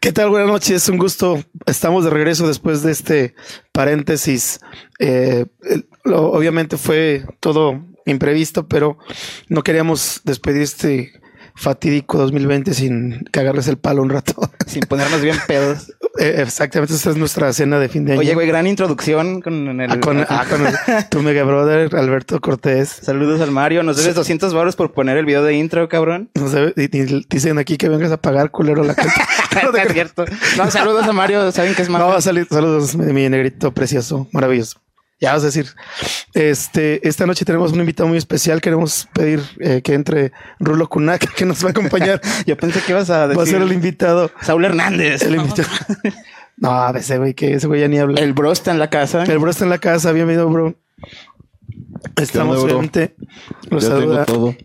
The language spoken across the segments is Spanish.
¿Qué tal? Buenas noches, un gusto. Estamos de regreso después de este paréntesis. Eh, obviamente fue todo imprevisto, pero no queríamos despedir este fatídico 2020 sin cagarles el palo un rato. Sin ponernos bien pedos. Eh, exactamente, esta es nuestra cena de fin de año. Oye, güey, gran introducción con el... Ah, con, ah, con el, tu mega brother, Alberto Cortés. Saludos al Mario. Nos debes 200 baros por poner el video de intro, cabrón. No sé, y- y dicen aquí que vengas a pagar, culero, la cuenta. no, es cierto. No, saludos a Mario. Saben que es más... No, sali- saludos, mi negrito precioso, maravilloso. Ya vas a decir, este, esta noche tenemos un invitado muy especial. Queremos pedir eh, que entre Rulo Kunak, que nos va a acompañar. Yo pensé que ibas a decir... va a ser el invitado. Saúl Hernández. El invitado. no, ese güey, que ese güey ya ni habla. El bro está en la casa. El bro está en la casa. Bienvenido, bro. Estamos obviamente. Lo Ya tengo saluda. todo.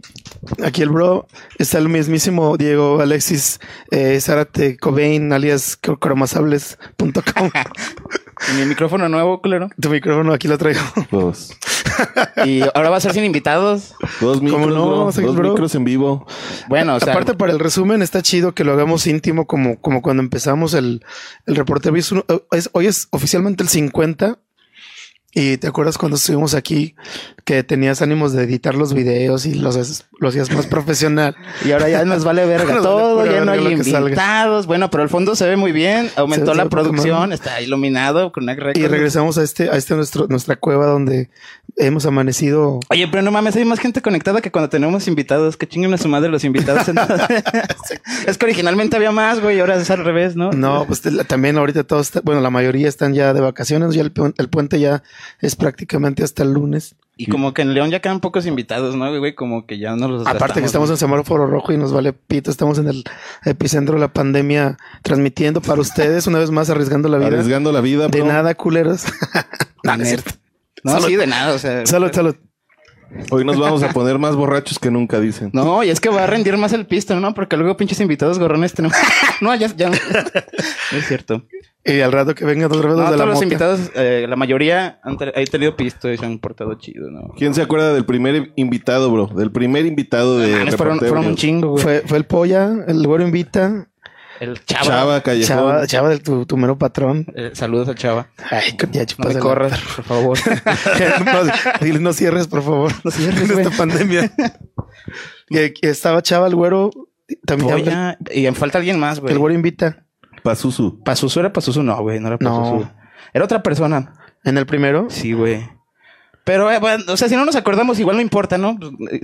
Aquí el bro está el mismísimo Diego Alexis eh, Zárate Cobain, alias cro- cromasables.com. Y mi micrófono nuevo, culero. tu micrófono aquí lo traigo. Dos. Y ahora va a ser sin invitados. Dos micros, ¿Cómo no? bro. Dos bro. micros en vivo. Bueno, o sea... Aparte, para el resumen, está chido que lo hagamos íntimo como, como cuando empezamos el, el reporte. Hoy es- hoy es oficialmente el 50. Y te acuerdas cuando estuvimos aquí que tenías ánimos de editar los videos y los, los hacías más profesional. Y ahora ya nos vale verga Nos todo, ya no hay lo invitados. Bueno, pero el fondo se ve muy bien. Aumentó Se- la se producción, está iluminado con una Y regresamos a este, a este nuestro, nuestra cueva donde hemos amanecido. Oye, pero no mames, hay más gente conectada que cuando tenemos invitados. Que chinguen a su madre los invitados. es que originalmente había más, güey, y ahora es al revés, ¿no? No, pues también ahorita todos, bueno, la mayoría están ya de vacaciones. Ya el, el puente ya es prácticamente hasta el lunes. Y como que en León ya quedan pocos invitados, ¿no, güey? Como que ya no los Aparte que estamos en semáforo rojo y nos vale pito, estamos en el epicentro de la pandemia transmitiendo para ustedes, una vez más arriesgando la vida. Arriesgando la vida, De bro. nada, culeros. no, no es cierto. No, Salud. sí, de nada, o sea. Salud, salud. Hoy nos vamos a poner más borrachos que nunca, dicen. No, y es que va a rendir más el pisto, ¿no? Porque luego pinches invitados gorrones tenemos. no, ya, ya. No es cierto. Y al rato que vengan otra vez No, los de todos la los mota. invitados, eh, la mayoría han, han tenido pisto y se han portado chido, ¿no? ¿Quién se acuerda del primer invitado, bro? Del primer invitado de Mames, fueron, un chingo, güey. Fue, fue el polla, el güero invita. El chava. Chava Callejón. Chava, chava de tu, tu mero patrón. Eh, saludos al chava. Ay, ya No chupas me corras, por favor. no, dile, no cierres, por favor. No cierres, en esta pandemia. y, y estaba chava el güero. También. Y falta alguien más, güey. el güero invita. Pazuzu. Pazuzu era Pazuzu, no, güey, no era No. Pazuzu. Era otra persona. En el primero. Sí, güey. Pero, eh, bueno, o sea, si no nos acordamos, igual no importa, ¿no? Eh,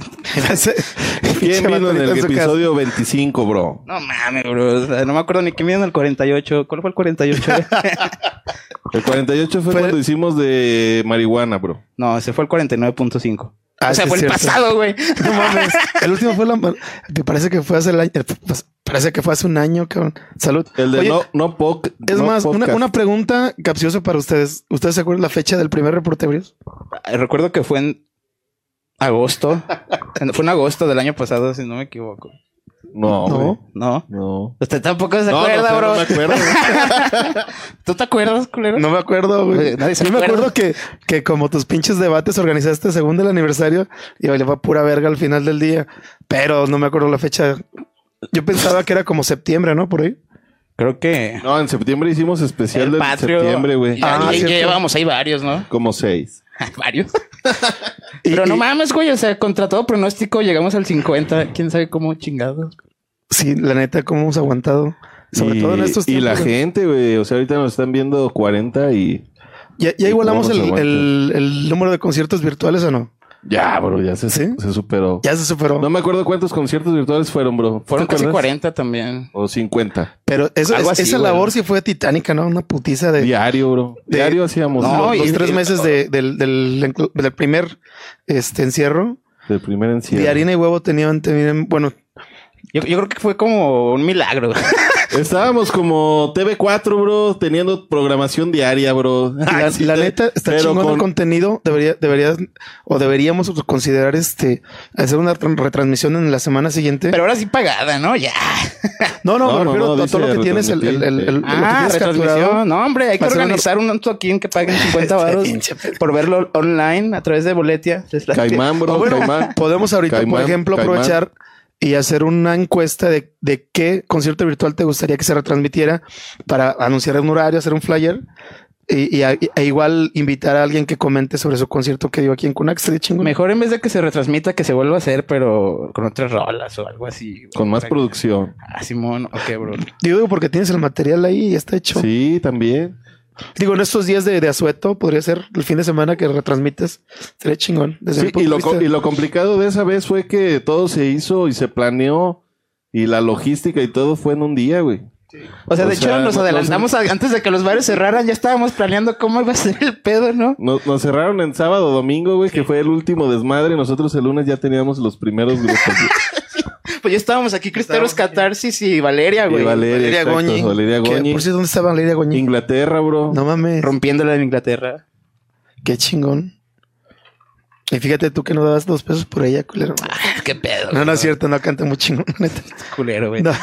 ¿Quién vino en el episodio 25, bro? No mames, bro. O sea, no me acuerdo ni quién vino en el 48. ¿Cuál fue el 48? El 48 fue, Fue- cuando hicimos de marihuana, bro. no, ese fue el 49.5. Ah, o sea, sí, fue es el cierto. pasado, güey. No mames. El último fue la. Me parece que fue hace el año. pues, Parece que fue hace un año, cabrón. Salud. El de Oye, no, no poc. Es no más, una, una pregunta capciosa para ustedes. ¿Ustedes se acuerdan la fecha del primer reporte Brios? Recuerdo que fue en agosto. Fue en agosto del año pasado, si no me equivoco. No, No. No. No. Usted tampoco se No, no acuerda, bro. no me acuerdo. ¿Tú te acuerdas, culero? No me acuerdo, güey. Nadie se Yo me acuerdo que, que como tus pinches debates organizaste según el aniversario y le va pura verga al final del día. Pero no me acuerdo la fecha. Yo pensaba que era como septiembre, ¿no? Por ahí. Creo que. No, en septiembre hicimos especial el de Patrio. septiembre, güey. Ya, Ah, ya- ya cierto. llevamos ahí varios, ¿no? Como seis. varios. Y- Pero no y- mames, güey. O sea, contra todo pronóstico llegamos al 50. ¿Quién sabe cómo chingados? Sí, la neta, cómo hemos aguantado. Sobre y, todo en estos y tiempos. la güey. gente, güey. O sea, ahorita nos están viendo 40 y. ¿Ya, ya ¿Y igualamos el número de conciertos virtuales o no? Ya, bro, ya se, ¿Sí? se superó. Ya se superó. No me acuerdo cuántos conciertos virtuales fueron, bro. Fueron ¿Te casi acuerdas? 40 también. O 50. Pero eso, Algo es- así, esa güey. labor sí fue titánica, ¿no? Una putiza de, Diario, bro. De- Diario hacíamos. No, los, y- los tres y- meses de- del, del, del primer este, encierro. Del primer encierro. De harina y huevo tenían, tenían bueno, Yo, yo creo que fue como un milagro. Estábamos como TV4, bro, teniendo programación diaria, bro. la, Ay, sí, la te- neta está pero chingón el con- contenido. Debería, deberías, o deberíamos considerar este hacer una tran- retransmisión en la semana siguiente. Pero ahora sí pagada, ¿no? Ya. no, no, No, me no, refiero no, a todo lo que tienes, el, el, el, el- lo que Ah, tienes capturado. No, hombre, hay que una- organizar un toquín que paguen 50 Este baros pedo. por verlo online a través de Boletia. Caimán, bro. Bueno, Caimán. podemos ahorita, por Caimán, ejemplo, Caimán. aprovechar y hacer una encuesta de, de qué concierto virtual te gustaría que se retransmitiera para anunciar un horario, hacer un flyer y, y a- e igual invitar a alguien que comente sobre su concierto que dio aquí en Cunax. Sería chingón. Mejor en vez de que se retransmita, que se vuelva a hacer, pero con otras rolas o algo así. Con más producción. Ah, Simón, ok, bro. Digo, digo, porque tienes el material ahí y ya está hecho. Sí, también. Digo, en estos días de, de asueto podría ser el fin de semana que retransmites. Sería chingón. Desde Sí, y, lo, y lo complicado de esa vez fue que todo se hizo y se planeó y la logística y todo fue en un día, güey. O sea, O de sea, hecho, nos no- adelantamos a- antes de que los bares cerraran. Ya estábamos planeando cómo iba a ser el pedo, ¿no? Nos, nos cerraron en sábado, domingo, güey, que fue el último desmadre. Nosotros el lunes ya teníamos los primeros grupos. Pues ya estábamos aquí, Cristeros Catarsis y Valeria, Y güey. Valeria, Valeria exacto, Goñi. Valeria Goñi. Por cierto, ¿dónde estaba Valeria Goñi? Inglaterra, bro. No mames. Rompiéndola en Inglaterra. Qué chingón. Y fíjate tú que no dabas dos pesos por ella, culero. Qué pedo. No, no es cierto, no canta muy chingón, neta. Culero, güey. No.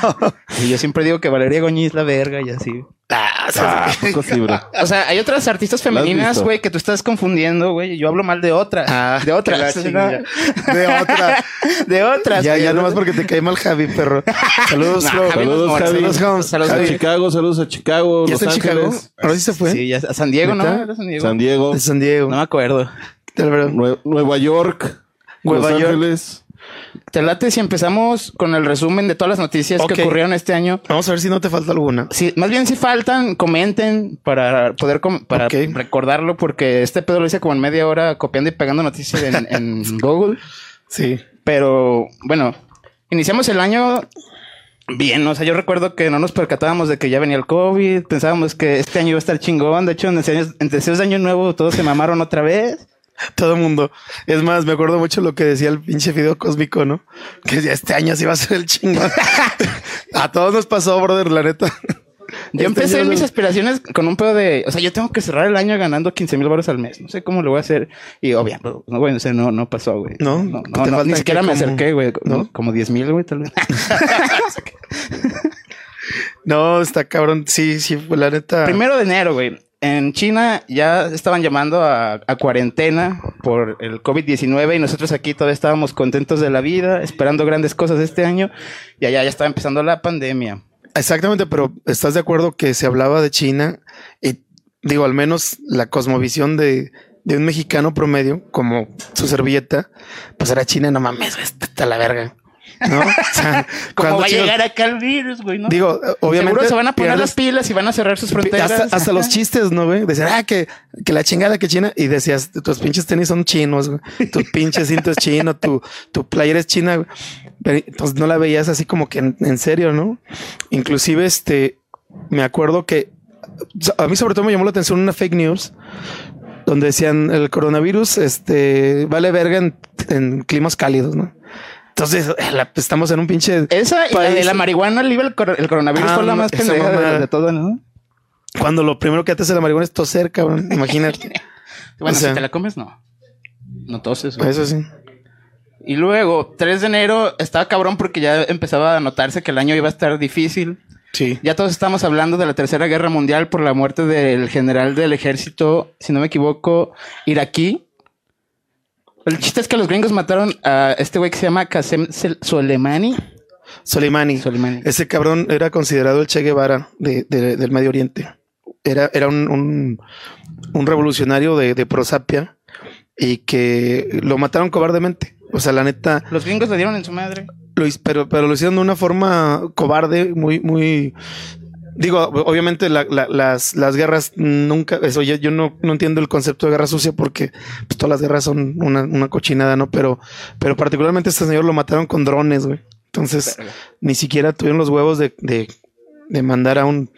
Y yo siempre digo que Valeria Goñi es la verga y así. Ah, Ah, poco sí, bro. O sea, hay otras artistas ¿La has femeninas, güey, que tú estás confundiendo, güey. Yo hablo mal de otras. Ah, de otras. De otra. de otras. ya, ya nomás porque te cae mal Javi, perro. Saludos, Nah, Flo. Javi Saludos, Javi. Saludos, Holmes. Saludos, a. Chicago, saludos a Chicago, ¿Ya Los está en Chicago? Ángeles, ¿Ahora sí se fue? Sí, ya a San Diego, ¿no? San Diego. San Diego, De San Diego. No me acuerdo. Nueva York, Nueva Los York. Ángeles. Te late si empezamos con el resumen de todas las noticias que ocurrieron este año. Vamos a ver si no te falta alguna. Sí, más bien si faltan, comenten para poder com- para recordarlo, porque este pedo lo hice como en media hora copiando y pegando noticias en, en Google. Sí. Pero bueno, iniciamos el año bien. O sea, yo recuerdo que no nos percatábamos de que ya venía el COVID. Pensábamos que este año iba a estar chingón. De hecho, en deseos, en deseos de año nuevo todos se mamaron otra vez. Todo el mundo. Es más, me acuerdo mucho lo que decía el pinche video cósmico, ¿no? Que este año sí va a ser el chingón. a todos nos pasó, brother, la neta. Yo Este empecé mis aspiraciones con un pedo de, o sea, yo tengo que cerrar el año ganando 15 mil baros al mes. No sé cómo lo voy a hacer. Y obviamente, no, güey, o sea, no, no pasó, güey. ¿No? no, ¿Te no, ni siquiera me como- acerqué, güey. ¿No? Como 10 mil, güey, tal vez. No, está cabrón. Sí, sí, pues, la neta. Primero de enero, güey. En China ya estaban llamando a, cuarentena por el COVID-19 y nosotros aquí todavía estábamos contentos de la vida, esperando grandes cosas este año y allá ya estaba empezando la pandemia. Exactamente, pero ¿estás de acuerdo que se hablaba de China? Y digo, al menos la cosmovisión de, de un mexicano promedio, como su servilleta, pues era China, no mames, está la verga. ¿No? O sea, ¿Cómo cuando va a chinos- llegar acá el virus, güey? ¿no? Digo, obviamente. Seguro se van a poner pierdes- las pilas y van a cerrar sus fronteras. Hasta, hasta los chistes, ¿no, güey? Decían, ah, que, que la chingada que China. Y decías, tus pinches tenis son chinos, güey. Tu pinche cinto es chino, tu, tu playera es china, güey. Pero, pues no la veías así como que en, en serio, ¿no? Inclusive, este, me acuerdo que a mí sobre todo me llamó la atención una fake news donde decían el coronavirus, este, vale verga en, en climas cálidos, ¿no? Entonces, la- estamos en un pinche Esa y la de marihuana libre el, cor- el coronavirus Ah, fue la más pendeja de, de todo, ¿no? cuando lo primero que haces en la marihuana es toser, cabrón. Imagínate. Bueno, O sea- si te la comes, no. No toses. güey. Eso sí. Y luego, 3 de enero, estaba cabrón porque ya empezaba a notarse que el año iba a estar difícil. Sí. Ya todos estamos hablando de la Tercera Guerra Mundial por la muerte del general del ejército, si no me equivoco, iraquí. El chiste es que los gringos mataron a este güey que se llama Qasem Soleimani. Soleimani. Soleimani. Ese cabrón era considerado el Che Guevara de- de- del Medio Oriente. Era, era un, un, un revolucionario de, de prosapia y que lo mataron cobardemente. O sea, la neta, Los gringos le dieron en su madre. lo, pero, pero lo hicieron de una forma cobarde, muy, muy. Digo, obviamente la- la- las, las guerras nunca, eso yo, yo no, no entiendo el concepto de guerra sucia porque pues, todas las guerras son una, una cochinada, ¿no? Pero, pero particularmente este señor lo mataron con drones, güey. Entonces, ni siquiera tuvieron los huevos de, de, de mandar a un,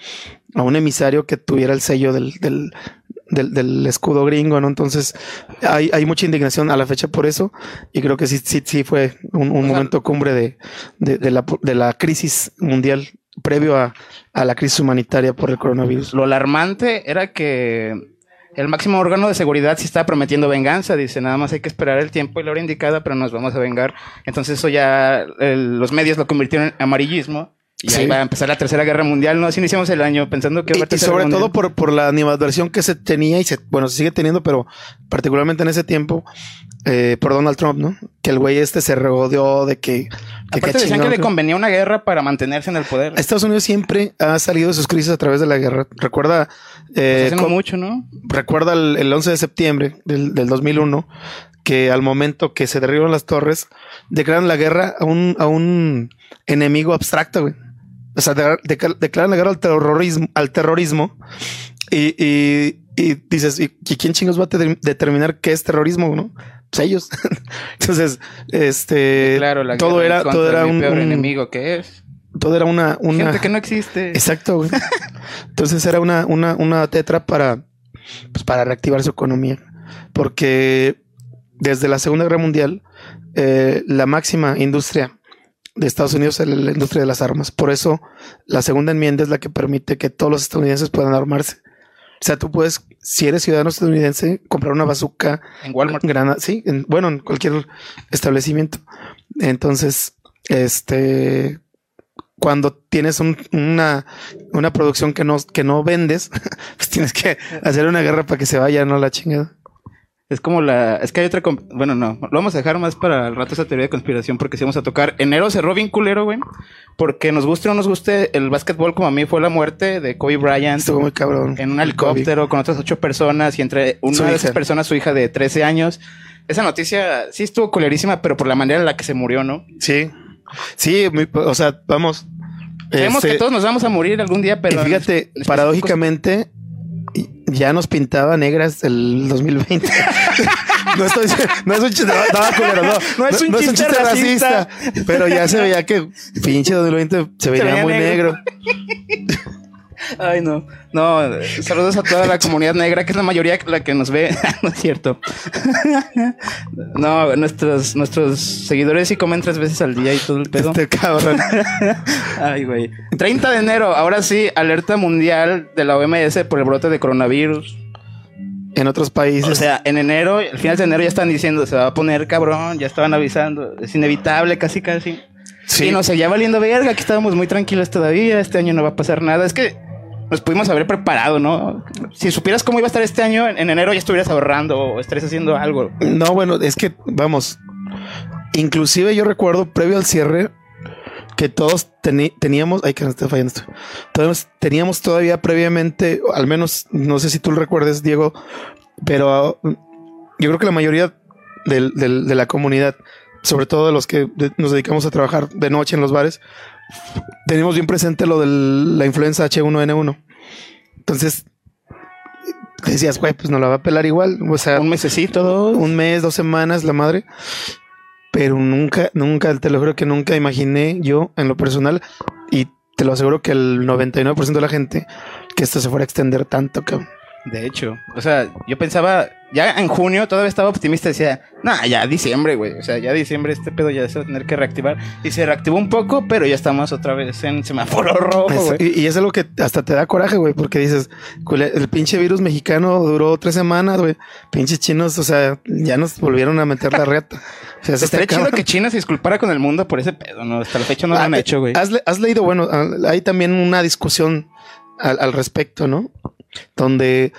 a un emisario que tuviera el sello del, del, del, del escudo gringo, ¿no? Entonces, hay, hay mucha indignación a la fecha por eso. Y creo que sí, sí, sí fue un, un sea- momento cumbre de, de, de la, de la crisis mundial previo a, a la crisis humanitaria por el coronavirus. Lo alarmante era que el máximo órgano de seguridad sí estaba prometiendo venganza. Dice, nada más hay que esperar el tiempo y la hora indicada, pero nos vamos a vengar. Entonces eso ya el- los medios lo convirtieron en amarillismo. Y Sí. ahí va a empezar la Tercera Guerra Mundial. No, así iniciamos el año pensando que... Y, y sobre todo por, por la animadversión que se tenía y se, bueno, se sigue teniendo, pero particularmente en ese tiempo, eh, por Donald Trump, ¿no? Que el güey este se regodeó de que... que Aparte decían que le convenía una guerra para mantenerse en el poder. Estados Unidos siempre ha salido de sus crisis a través de la guerra. Recuerda, eh, co- mucho, ¿no? recuerda el, el 11 de septiembre del, del 2001 que al momento que se derriban las torres declaran la guerra a un, a un enemigo abstracto, güey. O sea, de- de- declaran la guerra al terrorismo, al terrorismo y, y- y dices, ¿y, y quién chingos va a te- determinar qué es terrorismo, no? Pues ellos. Entonces, este, Claro, la todo era, todo era un, peor un- enemigo que es. todo era una, una, Gente que no existe. Exacto, güey. Entonces era una, una, una tetra para, pues, para reactivar su economía. Porque desde la Segunda Guerra Mundial, eh, la máxima industria de Estados Unidos es la industria de las armas. Por eso la segunda enmienda es la que permite que todos los estadounidenses puedan armarse. O sea, tú puedes, si eres ciudadano estadounidense, comprar una bazooka, En Walmart. Granada, sí, en- bueno, en cualquier establecimiento. Entonces, este, cuando tienes un- una, una producción que no, que no vendes, pues tienes que hacer una guerra para que se vaya, no la chingada. Es como la. Es que hay otra. Bueno, no. Lo vamos a dejar más para el rato esa teoría de conspiración porque sí vamos a tocar. Enero cerró bien culero, güey. Porque nos guste o no nos guste el básquetbol, como a mí fue la muerte de Kobe Bryant. Estuvo muy cabrón. En un helicóptero con otras ocho personas y entre una Su de hija. esas personas, su hija de 13 años. Esa noticia sí estuvo culerísima, pero por la manera en la que se murió, ¿no? Sí, sí, muy- o sea, vamos. Sabemos este, que todos nos vamos a morir algún día, pero. fíjate, paradójicamente, ya nos pintaba negras el 2020. no, estoy, no es un chiste, no, no, no, es un chiste racista. Pero ya se veía que pinche 2020 se veía veía muy negro. negro. Ay, no. No, saludos a toda la comunidad negra, que es la mayoría la que nos ve. no es cierto. no, nuestros, nuestros seguidores sí comen tres veces al día y todo el pedo. Este cabrón. Ay, güey. 30 de enero, ahora sí, alerta mundial de la OMS por el brote de coronavirus. En otros países. O sea, en enero, al final de enero ya están diciendo, se va a poner cabrón, ya estaban avisando, es inevitable, casi, casi. sí. Y nos seguía valiendo verga, aquí estábamos muy tranquilos todavía, este año no va a pasar nada. Es que nos pudimos haber preparado, ¿no? Si supieras cómo iba a estar este año, en en enero ya estuvieras ahorrando o estarías haciendo algo. No, bueno, es que, vamos, inclusive yo recuerdo previo al cierre que todos teníamos, ay, que no está fallando esto, todos teníamos todavía previamente, al menos, no sé si tú lo recuerdes, Diego, pero uh, yo creo que la mayoría de la comunidad, sobre todo de los que nos dedicamos a trabajar de noche en los bares, tenemos bien presente lo de la influenza H1N1. Entonces, decías, güey, pues no la va a pelar igual. O sea, Un mesecito, dos. un mes, dos semanas, la madre. Pero nunca, nunca, te lo juro que nunca imaginé yo en lo personal y te lo aseguro que el 99% de la gente que esto se fuera a extender tanto, cabrón. De hecho, o sea, yo pensaba, ya en junio todavía estaba optimista, decía, nah, ya diciembre, güey, o sea, ya diciembre este pedo ya se va a tener que reactivar. Y se reactivó un poco, pero ya estamos otra vez en semáforo rojo, güey. y, y es algo que hasta te da coraje, güey, porque dices, "Cule- el pinche virus mexicano duró tres semanas, güey. Pinches chinos, o sea, ya nos volvieron a meter la reta. O sea, Estaría chido que China se disculpara con el mundo por ese pedo, ¿no? Hasta la fecha no lo Ah, han hecho, güey. Has, has leído, bueno, ah, hay también una discusión al, al respecto, ¿no? Donde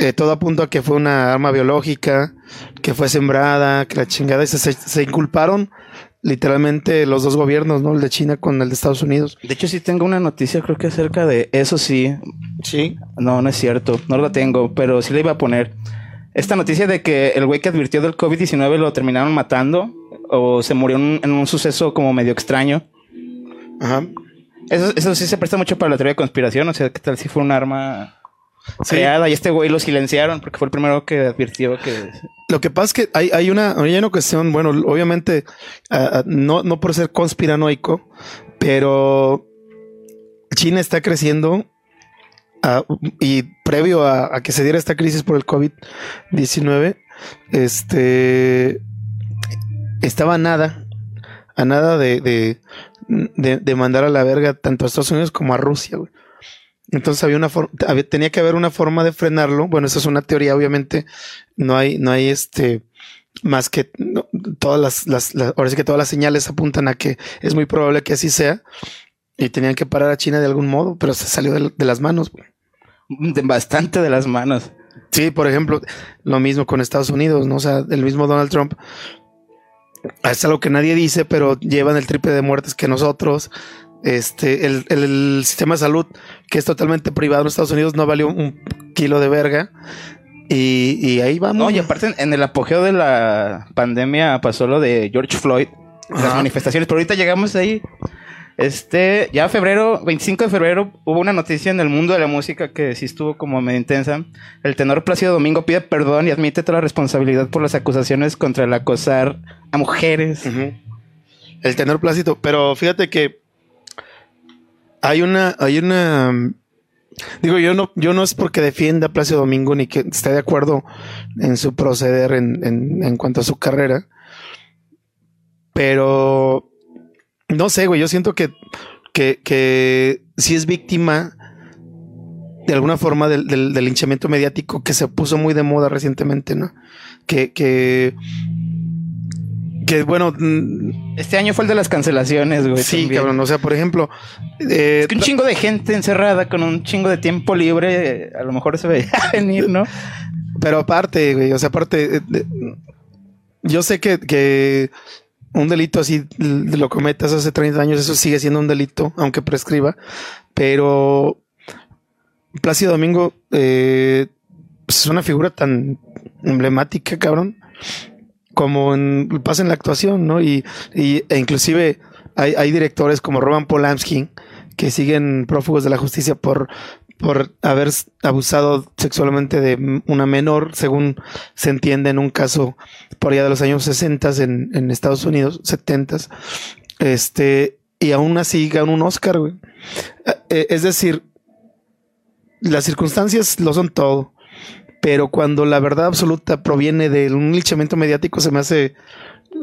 eh, todo apunta a que fue una arma biológica, que fue sembrada, que la chingada, y se, se, se inculparon literalmente los dos gobiernos, ¿no? El de China con el de Estados Unidos. De hecho, sí tengo una noticia, creo que acerca de eso sí. Sí. No, no es cierto, no la tengo, pero sí la iba a poner. Esta noticia de que el güey que advirtió del COVID-19 lo terminaron matando o se murió en, en un suceso como medio extraño. Ajá. Eso, eso sí se presta mucho para la teoría de conspiración, o sea, ¿qué tal si fue un arma Sí. creada y este güey lo silenciaron porque fue el primero que advirtió que... Lo que pasa es que hay, hay una, hay una cuestión, bueno, obviamente, no, no por ser conspiranoico, pero China está creciendo y previo a, a que se diera esta crisis por el COVID-19, este estaba a nada, a nada de, de, de- de mandar a la verga tanto a Estados Unidos como a Rusia, güey. Entonces había una forma, tenía que haber una forma de frenarlo. Bueno, esa es una teoría, obviamente. No hay, no hay este más que no, todas las, las, las- ahora sí que todas las señales apuntan a que es muy probable que así sea. Y tenían que parar a China de algún modo, pero se salió de, de las manos. De bastante de las manos. Sí, por ejemplo, lo mismo con Estados Unidos, ¿no? O sea, el mismo Donald Trump. Es algo que nadie dice, pero llevan el triple de muertes que nosotros. Este, el, el- el sistema de salud, que es totalmente privado en Estados Unidos, no valió un kilo de verga. Y, y ahí vamos. No, y aparte en el apogeo de la pandemia pasó lo de George Floyd, las manifestaciones, pero ahorita llegamos ahí. Este, ya febrero, 25 de febrero, hubo una noticia en el mundo de la música que sí estuvo como medio intensa. El tenor Plácido Domingo pide perdón y admite toda la responsabilidad por las acusaciones contra el acosar a mujeres. El tenor plácido. Pero fíjate que hay una, hay una. Digo, yo no, yo no es porque defienda a Plácido Domingo ni que esté de acuerdo en su proceder en, en, cuanto a su carrera. Pero no sé, güey. Yo siento que, que, que sí es víctima de alguna forma del, del, del linchamiento mediático que se puso muy de moda recientemente, ¿no? Que, que, que bueno, mm, Este año fue el de las cancelaciones, güey. sí, también. cabrón. O sea, por ejemplo, eh, Es que un chingo de gente encerrada con un chingo de tiempo libre, a lo mejor se veía venir, ¿no? pero aparte, güey, o sea, aparte, eh, yo sé que, que un delito así lo cometas hace 30 años, eso sigue siendo un delito, aunque prescriba, pero Plácido Domingo eh, pues es una figura tan emblemática, cabrón, como en, pasa en la actuación, ¿no? Y, e inclusive hay, directores como Roman Polanski que siguen prófugos de la justicia por, por haber abusado sexualmente de una menor, según se entiende en un caso por allá de los años 60 en, en Estados Unidos, 70 este, y aún así ganó un Oscar, güey. Eh, Es decir, las circunstancias lo son todo, pero cuando la verdad absoluta proviene de un linchamiento mediático se me hace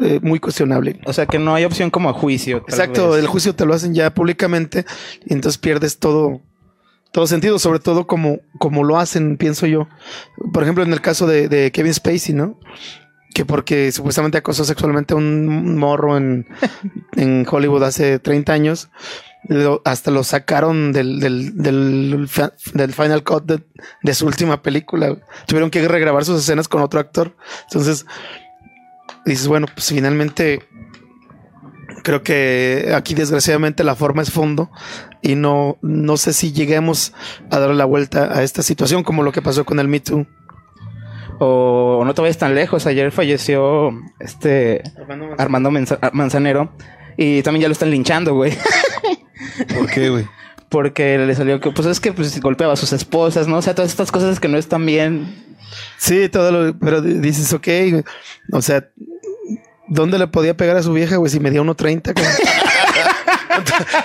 eh, muy cuestionable. O sea que no hay opción como a juicio. tal Exacto, vez. el juicio te lo hacen ya públicamente y entonces pierdes todo, todo sentido, sobre todo como, como lo hacen, pienso yo. Por ejemplo, en el caso de, de Kevin Spacey, ¿no? Que porque supuestamente acosó sexualmente a un morro en, en Hollywood hace 30 años, lo- hasta lo sacaron del, del, del, Final Cut de, de su última película. Tuvieron que regrabar sus escenas con otro actor. Entonces, dices, bueno, pues finalmente creo que aquí desgraciadamente la forma es fondo y no, no sé si lleguemos a darle la vuelta a esta situación como lo que pasó con el Me Too. O, o no te vayas tan lejos. Ayer falleció este Armando Menza- Manzanero y también ya lo están linchando, güey. ¿Por qué, güey? Porque le salió que, pues es que pues, golpeaba a sus esposas, ¿no? O sea, todas estas cosas que no están bien. Sí, todo lo, pero di- dices, ok, güey. o sea, ¿dónde le podía pegar a su vieja, güey? Si medía 1.30, güey?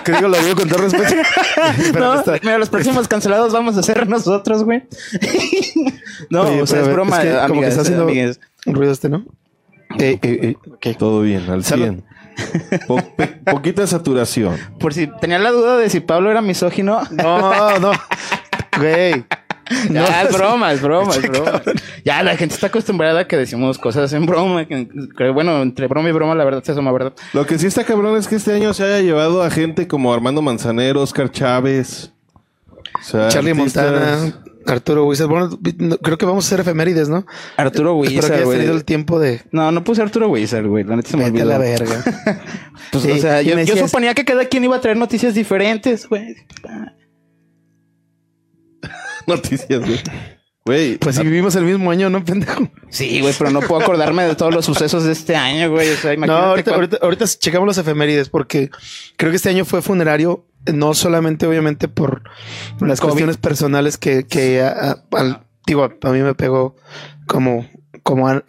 que digo, lo digo con todo respeto. Pero No, está- mira, los próximos cancelados vamos a ser nosotros, güey. no, Oye, o sea, es broma, es que como que está haciendo un ruido este, ¿no? Eh, eh, eh. Todo bien, al Salud. 100. Po- pe- poquita saturación. Por si tenía la duda de si Pablo era misógino. No, no. Güey. No, Ya, es broma, es broma, es broma. Ya la gente está acostumbrada a que decimos cosas en broma. Que, que, bueno, entre broma y broma, la verdad se asoma, ¿verdad? Lo que sí está cabrón es que este año se haya llevado a gente como Armando Manzanero, Oscar Chávez. o sea, Charlie artistas- Montana, Arturo Wizard. Bueno, no, creo que vamos a hacer efemérides, ¿no? Arturo Espero que Wizard, hayas tenido el tiempo de. No, no puse Arturo Wizard, güey. La neta se me olvidó. la verga. Pues, Sí, o sea, yo, me yo decías- suponía que cada quien iba a traer noticias diferentes, güey. Noticias, güey. Güey, Pues si vivimos el mismo año, ¿no, pendejo? Sí, güey, pero no puedo acordarme de todos los sucesos de este año, güey. O sea, No, ahorita, ahorita, ahorita checamos los efemérides porque creo que este año fue funerario, no solamente obviamente por las COVID. cuestiones personales que, que a- a- al- digo, a mí me pegó como, como a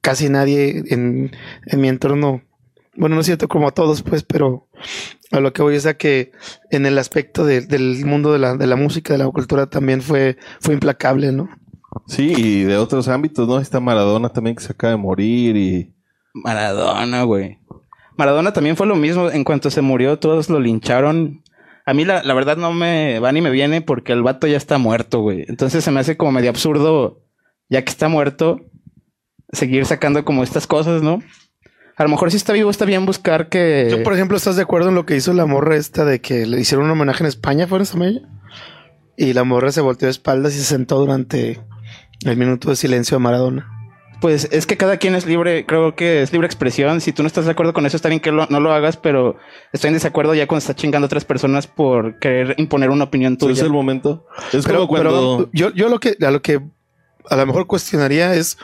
casi nadie en, en mi entorno. Bueno, no es cierto como a todos, pues, pero a lo que voy es a que en el aspecto de- del mundo de la, de la música, de la cultura, también fue, fue implacable, ¿no? sí, y de otros ámbitos, ¿no? Está Maradona también que se acaba de morir y... Maradona, güey. Maradona también fue lo mismo. En cuanto se murió, todos lo lincharon. A mí la, la verdad no me va ni me viene porque el vato ya está muerto, güey. Entonces se me hace como medio absurdo, ya que está muerto, seguir sacando como estas cosas, ¿no? A lo mejor si está vivo está bien buscar que... Yo, por ejemplo, ¿estás de acuerdo en lo que hizo la morra esta de que le hicieron un homenaje en España? ¿Fue en esa mella? Y la morra se volteó de espaldas y se sentó durante el minuto de silencio a Maradona. Pues es que cada quien es libre, creo que es libre expresión. Si tú no estás de acuerdo con eso, está bien que lo- no lo hagas, pero estoy en desacuerdo ya cuando está chingando a otras personas por querer imponer una opinión tuya. es el momento. Es Pero, como cuando... pero yo, yo lo que a lo que a lo mejor cuestionaría es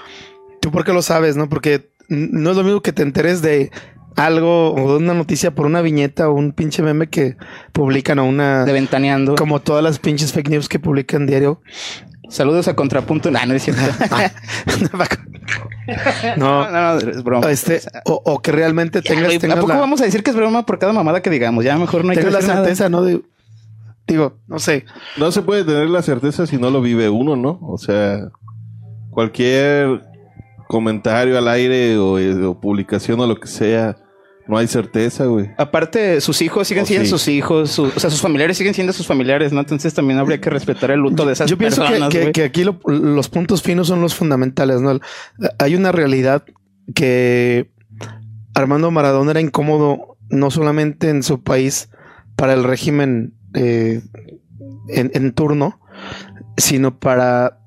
tú por qué lo sabes, ¿no? Porque no es lo mismo que te enteres de algo o de una noticia por una viñeta o un pinche meme que publican o una de ventaneando. como todas las pinches fake news que publican diario. Saludos a Contrapunto. Nah, no es cierto. no, no, no, es broma. este o, o que realmente Ya, tengas, güey, ¿A poco la, vamos a decir que es broma por cada mamada que digamos? Ya mejor no hay que tengas la decir nada. certeza, ¿no? De, digo, no sé. No se puede tener la certeza si no lo vive uno, ¿no? O sea, cualquier comentario al aire o, eh, o publicación o lo que sea, no hay certeza, güey. Aparte, sus hijos siguen Oh, siendo sí. sus hijos, su- o sea, sus familiares siguen siendo sus familiares, ¿no? Entonces también habría que respetar el luto de esas Yo pienso que- personas. que, aquí lo- los puntos finos son los fundamentales, ¿no? Hay una realidad que Armando Maradona era incómodo no solamente en su país para el régimen eh, en, en turno, sino para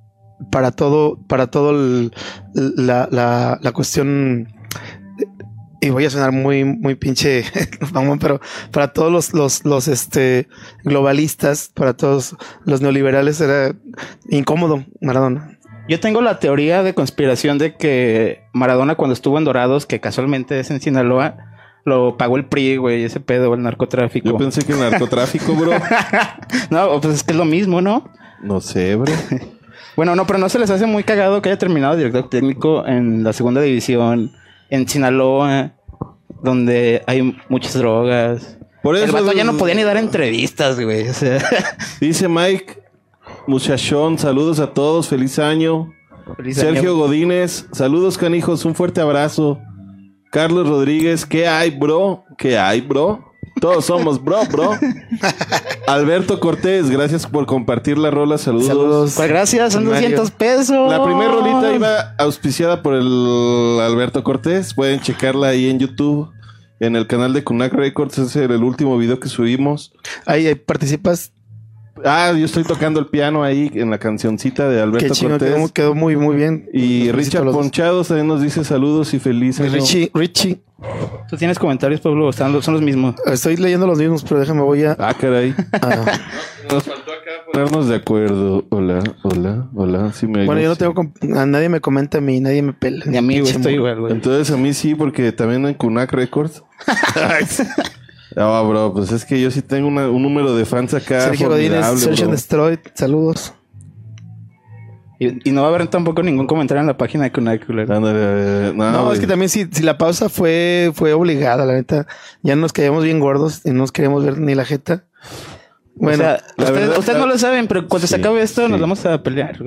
para todo para todo el- la, la, la cuestión y voy a sonar muy muy pinche mamón, pero para todos los los los este globalistas para todos los neoliberales era incómodo Maradona Yo tengo la teoría de conspiración de que Maradona cuando estuvo en Dorados, que casualmente es en Sinaloa, lo pagó el PRI, güey, ese pedo, el narcotráfico. Yo pensé que el narcotráfico, bro. No, pues es que es lo mismo, ¿no? No sé, bro. Bueno, no, pero no se les hace muy cagado que haya terminado director técnico en la segunda división, en Sinaloa, donde hay muchas drogas. Por El eso vato ya no podía ni dar entrevistas, güey. O sea, dice Mike Muchachón, saludos a todos, feliz año. feliz Sergio año. Godínez, saludos canijos, un fuerte abrazo. Carlos Rodríguez, ¿qué hay, bro? ¿Qué hay, bro? Todos somos bro, bro. Alberto Cortés, gracias por compartir la rola, saludos. Saludos. Pues gracias, son Mario. 200 pesos. La primera rolita iba auspiciada por el Alberto Cortés. Pueden checarla ahí en YouTube. En el canal de Kunak Records. Ese era el último video que subimos. ahí ahí participas Ah, yo estoy tocando el piano ahí en la cancioncita de qué Alberto chino Cortés. quedó, quedó muy muy bien Y Richard. Ponchados también nos dice saludos y feliz año. Richie Richie Tú tienes comentarios, Pablo, están los- son los mismos. estoy leyendo los mismos pero déjame voy a, Ah, caray. a- Nos faltó acá ponernos de acuerdo. Hola, hola, hola. Sí me bueno yo no tengo a nadie me comenta a mí nadie me pela Ni a mí, güey, estoy igual, güey. Entonces a mí sí, porque también en Kunak Records. No, bro, pues es que yo sí tengo una- un número de fans acá. Sergio Godínez Search bro. and Destroy saludos Y, y no va a haber tampoco ningún comentario en la página de eh, no, es que también si, si la pausa fue fue obligada la neta ya nos caíamos bien gordos y no nos queríamos ver ni la jeta bueno o sea, la ustedes, verdad- ustedes no lo saben, pero cuando se acabe esto sí. nos vamos a pelear.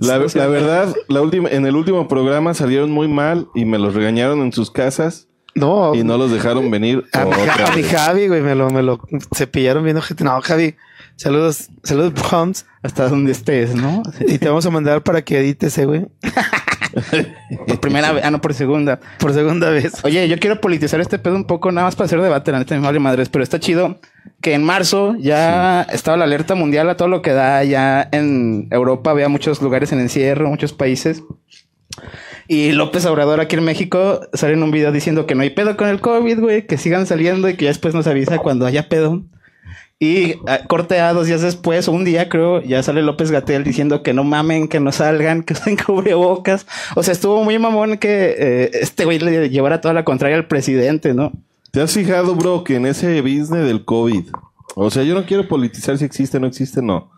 La, la verdad, la última, en el último programa salieron muy mal y me los regañaron en sus casas no y no los dejaron venir. A mi, otra mi vez. Javi, güey, me lo, me lo cepillaron viendo gente. No, Javi, saludos, saludos, Pumps. hasta donde estés, ¿no? Y te vamos a mandar para que edites, eh, güey, Por primera vez, ah, no, por segunda. por segunda vez. Oye, yo quiero politizar este pedo un poco, nada más para hacer debate, la neta me vale madres, pero está chido que en marzo ya estaba la alerta mundial a todo lo que da, ya en Europa había muchos lugares en encierro, muchos países. Y López Obrador aquí en México sale en un video diciendo que no hay pedo con el COVID, güey, que sigan saliendo y que ya después nos avisa cuando haya pedo. Y ah, corte a dos días después, o un día creo, ya sale López Gatel diciendo que no mamen, que no salgan, que usen cubrebocas. O sea, estuvo muy mamón que eh, este güey le llevara toda la contraria al presidente, ¿no? ¿Te has fijado, bro, que en ese business del COVID, o sea, yo no quiero politizar si existe o no existe, no.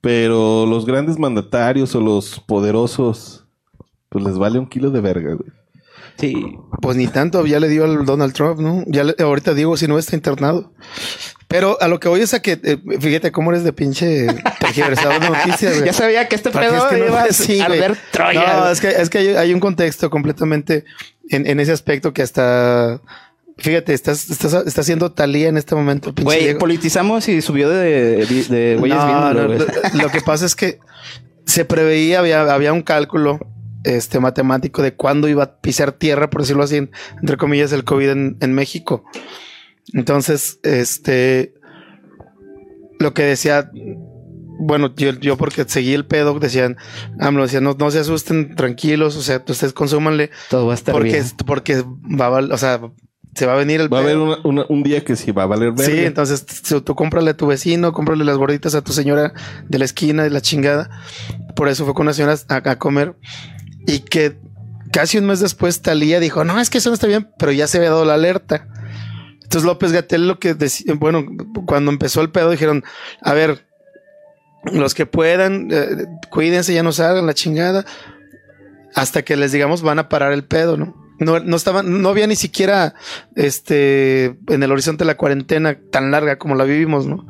Pero los grandes mandatarios o los poderosos, pues les vale un kilo de verga, güey. Sí. Pues ni tanto, ya le dio al Donald Trump, ¿no? Ya le- ahorita digo si no está internado. Pero a lo que voy es a que, eh, fíjate cómo eres de pinche tergiversador de noticias, güey. Ya sabía que este pedo es que no iba a güey. arder Troya. No, es que, es que hay, hay un contexto completamente en, en ese aspecto que hasta, fíjate, estás, estás, estás haciendo talía en este momento, pinche Güey, Diego. politizamos y subió de, de, de güeyes No, viéndolo, no, güey. lo, lo que pasa es que se preveía, había, había un cálculo este matemático de cuándo iba a pisar tierra, por decirlo así, en- entre comillas, el COVID en, en México. Entonces, este, lo que decía bueno, yo, yo porque seguí el pedo, decían, AMLO decía, no, no se asusten, tranquilos, o sea, ustedes consúmanle. Todo va a estar porque, bien. porque va a, o sea, se va a venir el Va a haber pedo. una- una- un día que sí va a valer. Sí, entonces tú, tú cómprale a tu vecino, cómprale las gorditas a tu señora de la esquina de la chingada. Por eso fue con una señora a, a comer y que casi un mes después Talía dijo, no, es que eso no está bien, pero ya se había dado la alerta. Entonces López Gatel lo que decía, bueno, cuando empezó el pedo dijeron, a ver, los que puedan, eh, cuídense, ya no salgan la chingada, hasta que les digamos van a parar el pedo, ¿no? No, no estaban, no había ni siquiera este en el horizonte la cuarentena tan larga como la vivimos, ¿no?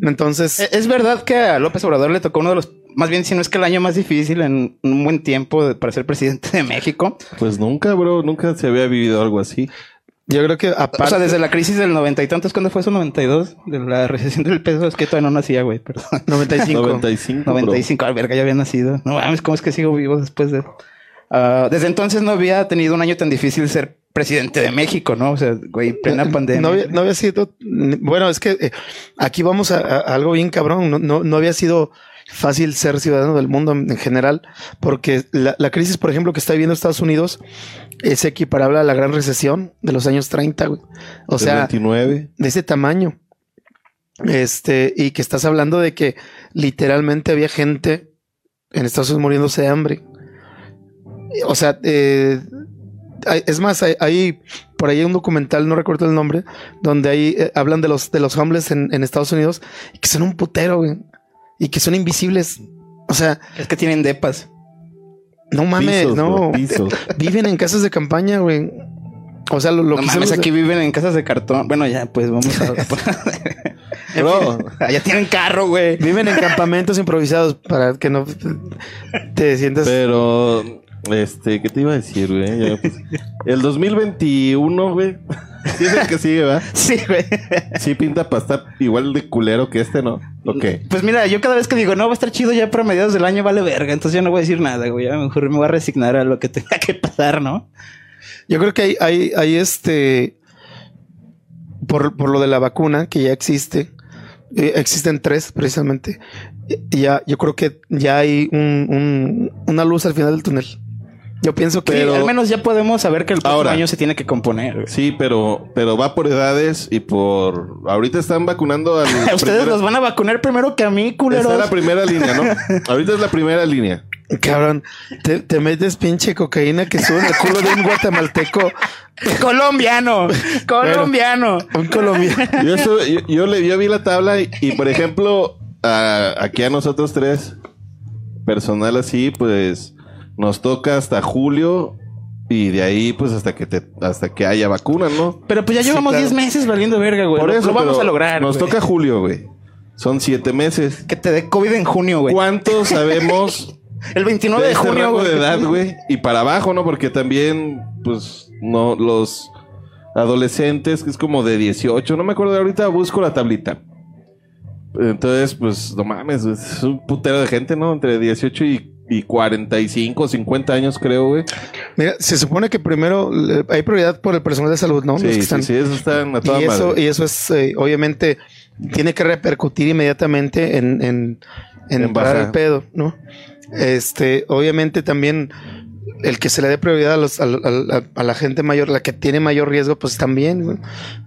Entonces, Eh, Es verdad que a López Obrador le tocó uno de los, más bien si no es que el año más difícil en un buen tiempo de- para ser presidente de México. Pues nunca, bro, nunca se había vivido algo así. yo creo que aparte, O sea, desde la crisis del noventa y tantos, ¿cuándo fue eso? 92, de la recesión del peso, es que todavía no nacía, güey, perdón. 95. 95. bro. 95, al verga, ya había nacido. No mames, ¿cómo es que sigo vivo después de...? Ah, desde entonces no había tenido un año tan difícil ser presidente de México, ¿no? O sea, güey, plena pandemia. No había, no había sido. Bueno, es que eh, aquí vamos a, a algo bien cabrón. No, no, no había sido fácil ser ciudadano del mundo en, en general, porque la, la crisis, por ejemplo, que está viviendo Estados Unidos es equiparable a la gran recesión de los años 30, güey. O sea, 29. de ese tamaño. Este, y que estás hablando de que literalmente había gente en Estados Unidos muriéndose de hambre. O sea, eh, es más, hay, hay por ahí un documental, no recuerdo el nombre, donde ahí eh, hablan de los, de los homeless en, en Estados Unidos y que son un putero, güey. Y que son invisibles. O sea, Es que tienen depas. no mames, Pisos, no. pisos. Viven en casas de campaña, güey. O sea, lo, lo no que mames, aquí viven en casas de cartón. Bueno, ya, pues vamos a... Bro, ya tienen carro, güey. Viven en campamentos improvisados para que no te sientas. pero, este, ¿qué te iba a decir, güey? Pues, el 2021, güey. Sí es el que sigue, ¿va? Sí, güey. Sí pinta para estar igual de culero que este, ¿no? ¿O qué? Pues mira, yo cada vez que digo, no, va a estar chido ya para mediados del año, vale verga. Entonces yo no voy a decir nada, güey. A lo mejor me voy a resignar a lo que tenga que pasar, ¿no? Yo creo que hay, hay, hay este. Por, por lo de la vacuna que ya existe. eh, existen tres, precisamente. Y ya, yo creo que ya hay un, un- una luz al final del túnel. Yo pienso que. Pero- al menos ya podemos saber que el próximo Ahora. año se tiene que componer. güey. Sí, pero, pero va por edades y por... Ahorita están vacunando a los Ustedes primera- los van a vacunar primero que a mí, culeros. Está la primera línea, ¿no? Ahorita es la primera línea. Cabrón, te, te metes pinche cocaína que sube en el culo de un guatemalteco. Colombiano. Colombiano. Un colombiano. Yo, eso- yo, yo le, yo vi la tabla y, y, por ejemplo, a- aquí a nosotros tres, personal así, pues nos toca hasta julio y de ahí pues hasta que te, hasta que haya vacuna, ¿no? Pero pues ya Sí, llevamos claro. 10 meses valiendo verga, güey. Por eso lo vamos a lograr. Nos güey. toca julio, güey. Son siete meses. que te dé COVID en junio, güey. ¿Cuántos sabemos El 29 de de, este junio, rango güey. de edad, güey? Y para abajo, ¿no? Porque también, pues, no, los adolescentes, que es como de 18, no me acuerdo de ahorita, busco la tablita. Entonces, pues, no mames, es un putero de gente, ¿no? Entre 18 y, y 45, 50 años, creo, güey. Mira, se supone que primero hay prioridad por el personal de salud, ¿no? Los que Sí, sí, están- sí, eso están a toda y eso, y eso es, eh, obviamente, tiene que repercutir inmediatamente en, en, en En parar el pedo, ¿no? Este, obviamente también el que se le dé prioridad a, los, a, a- la gente mayor, la que tiene mayor riesgo, pues también,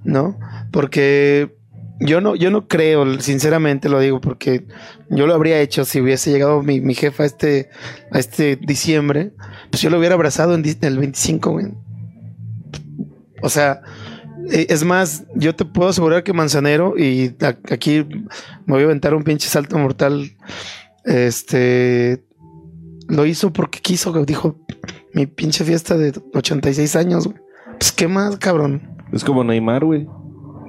¿no? Porque yo no, yo no creo, sinceramente lo digo, porque yo lo habría hecho si hubiese llegado mi, mi jefa este, a este diciembre, pues yo lo hubiera abrazado en, el 25, güey. O sea, eh, es más, yo te puedo asegurar que Manzanero, y aquí me voy a aventar un pinche salto mortal, este, lo hizo porque quiso, dijo, mi pinche fiesta de 86 años, güey. Pues qué más, cabrón. Es como Neymar, güey.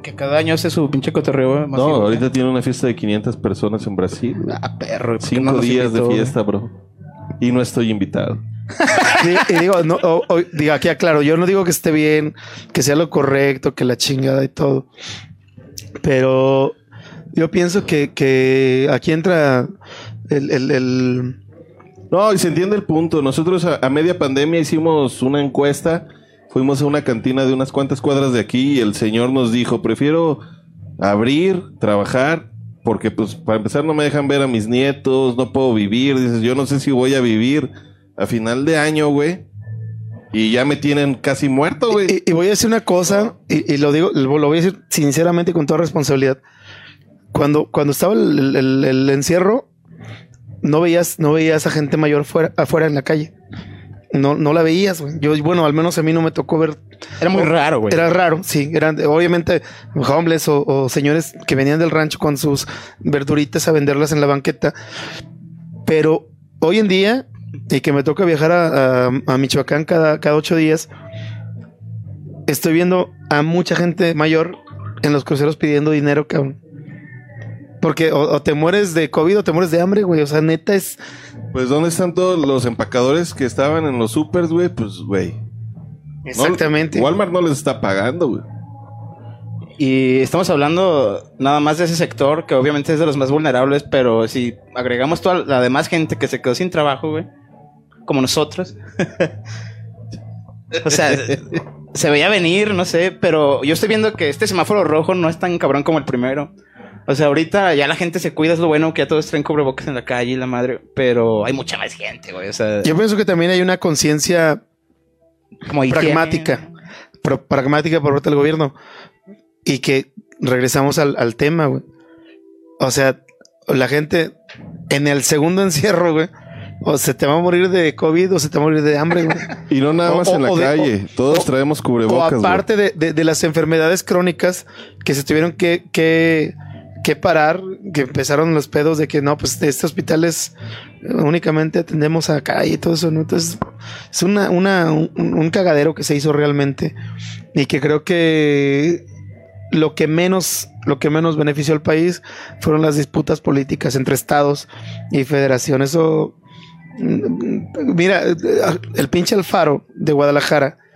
Que cada año hace su pinche cotorreo. No, ahorita tiene una fiesta de 500 personas en Brasil. güey. Ah, perro. ¿por qué Cinco no días de fiesta, bro. Y no estoy invitado. Y, y digo, no, o- o- digo, aquí aclaro, yo no digo que esté bien, que sea lo correcto, que la chingada y todo. Pero yo pienso que, que aquí entra el, el- el- No, y se entiende el punto. Nosotros a, a media pandemia hicimos una encuesta. Fuimos a una cantina de unas cuantas cuadras de aquí y el señor nos dijo, prefiero abrir, trabajar porque pues para empezar no me dejan ver a mis nietos, no puedo vivir, dices, yo no sé si voy a vivir a final de año, güey. Y ya me tienen casi muerto, güey. Y, voy a decir una cosa, y, lo digo, lo voy a decir sinceramente y con toda responsabilidad. Cuando, cuando estaba el, el- el encierro, no veías, no veías a gente mayor fuera, afuera en la calle. No, no la veías, güey. Yo, bueno, al menos a mí no me tocó ver. Era muy raro, güey. Era raro, sí. Eran obviamente homeless o, o señores que venían del rancho con sus verduritas a venderlas en la banqueta. Pero hoy en día, y que me toca viajar a, a- a Michoacán cada, cada ocho días, estoy viendo a mucha gente mayor en los cruceros pidiendo dinero, cabrón. Porque o, o te mueres de COVID o te mueres de hambre, güey. O sea, neta es. Pues ¿dónde están todos los empacadores que estaban en los supers, güey? Pues, güey. no- Exactamente. Walmart no les está pagando, güey. Y estamos hablando nada más de ese sector, que obviamente es de los más vulnerables, pero si agregamos toda la demás gente que se quedó sin trabajo, güey, como nosotros. o sea, se veía venir, no sé, pero yo estoy viendo que este semáforo rojo no es tan cabrón como el primero. O sea, ahorita ya la gente se cuida, es lo bueno que ya todos traen cubrebocas en la calle y la madre, pero hay mucha más gente, güey. O sea, Yo pienso que también hay una conciencia como pragmática, pro- pragmática por parte del gobierno. Y que regresamos al, al tema, güey. O sea, la gente en el segundo encierro, güey, o se te va a morir de COVID o se te va a morir de hambre, güey. Y no nada O- más o- en la o de- calle. Todos o- traemos O cubrebocas, güey. aparte de, de- de las enfermedades crónicas que se tuvieron que, que, que parar, que empezaron los pedos de que no, pues este hospital es eh, únicamente atendemos a calle y todo eso, ¿no? Entonces es una, una, un, un cagadero que se hizo realmente y que creo que lo que menos, lo que menos benefició al país fueron las disputas políticas entre estados y federación. Eso, mm, mira, el pinche Alfaro de Guadalajara eh,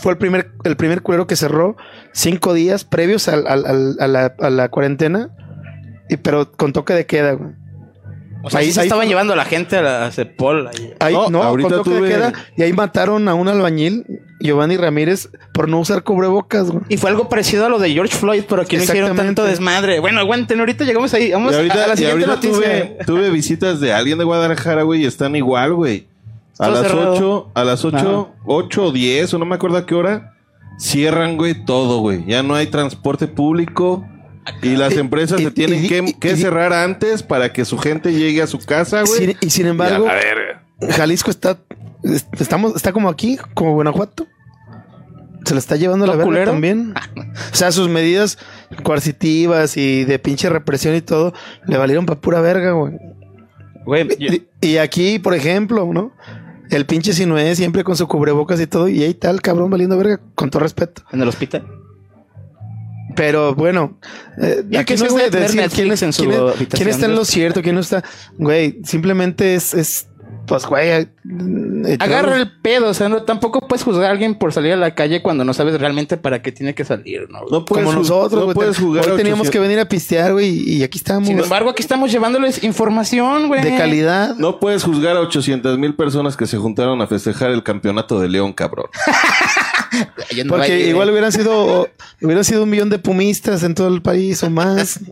fue el primer, el primer culero que cerró cinco días previos al- al- al- a, la, a la cuarentena, y, pero con toque de queda, güey. O sea, Ahí- sí se ahí- estaban llevando a la gente a la a Cepol. ahí. Ahí, No, no, ahorita con toque tuve- de queda, y ahí mataron a un albañil, Giovanni Ramírez, por no usar cubrebocas, güey. Y fue algo parecido a lo de George Floyd, pero aquí no hicieron tanto desmadre. Bueno, aguanten, ahorita llegamos ahí. Vamos Y ahorita, a la y siguiente ahorita noticia. tuve, tuve visitas de alguien de Guadalajara, güey, y están igual, güey. A Todo las cerrado. 8, a las 8, 8 o 10, o no me acuerdo a qué hora, cierran, güey, todo, güey. Ya no hay transporte público. Y las Y- empresas y- se tienen que, cerrar antes para que su gente llegue a su casa, güey. Sin- y sin embargo, Y a la verga. Jalisco está, es- estamos, está como aquí, como Guanajuato. Se lo está llevando la ¿Todo verga también. O sea, sus medidas coercitivas y de pinche represión y todo le valieron para pura verga, güey. Güey, yo- Y, y aquí, por ejemplo, ¿no? El pinche Sinué siempre con su cubrebocas y todo, y ahí tal, cabrón, valiendo verga, con todo respeto. en el hospital. Pero bueno, eh, Ya aquí que no voy a decir quién, es- en su quién quién está en lo cierto, quién no está. Güey, simplemente es, es pues, güey. eh, Agarra el pedo, o sea, no, tampoco puedes juzgar a alguien por salir a la calle cuando no sabes realmente para qué tiene que salir, ¿no? No puedes, como nosotros, no puedes jugar Hoy teníamos 800 que venir a pistear, güey, y aquí estamos. Sin embargo, aquí estamos llevándoles información, güey. de calidad. No puedes juzgar a 800 mil personas que se juntaron a festejar el campeonato de León, cabrón. Porque igual hubieran sido, hubieran sido un millón de pumistas en todo el país o más.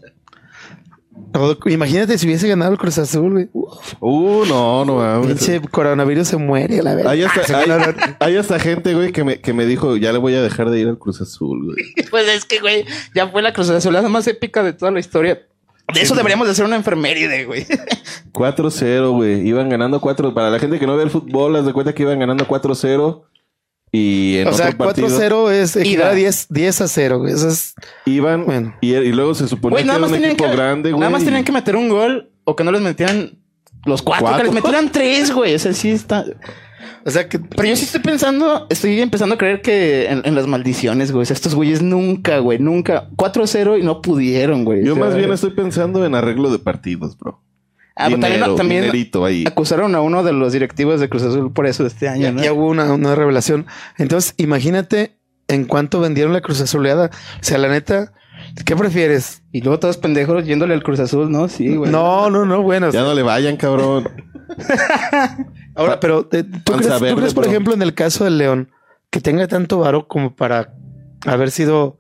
Imagínate si hubiese ganado el Cruz Azul, güey. Uf, Uh, no, no mames. pinche coronavirus se muere, a la verdad. Hay hasta, hay, hay hasta gente, güey, que me, que me dijo, ya le voy a dejar de ir al Cruz Azul, güey. Pues es que, güey, ya fue la Cruz Azulada más épica de toda la historia. De eso deberíamos de hacer una enfermería, güey. 4-0, güey. Iban ganando 4. Para la gente que no ve el fútbol, haz de cuenta que iban ganando 4-0. Y en O sea, otro partido 4-0 es equivale Ida. a 10, 10 a 0, güey. Eso es. iban. Bueno. Y, y luego se suponía Güey, que nada era más un tenían equipo que. grande, güey. nada más tenían que meter un gol o que no les metieran los cuatro, ¿Cuatro? que les metieran tres, güey. O sea, sí está. O sea que. Pero yo sí estoy pensando, estoy empezando a creer que en, en las maldiciones, güey. O sea, estos güeyes nunca, güey, nunca. 4-0 y no pudieron, güey. Yo O sea, más bien estoy pensando en arreglo de partidos, bro. Ah, pero también, Dinero, también dinerito ahí. acusaron a uno de los directivos de Cruz Azul por eso este año, Ya, ¿no? ya hubo una, una revelación. Entonces, imagínate en cuánto vendieron la Cruz Azuleada. O sea, la neta, ¿qué prefieres? Y luego todos pendejos yéndole al Cruz Azul, ¿no? Sí, güey. No, no, no, bueno. Ya no le vayan, cabrón. Ahora, pero eh, ¿tú, crees, tú crees, por bro. ejemplo, en el caso del León, que tenga tanto varo como para haber sido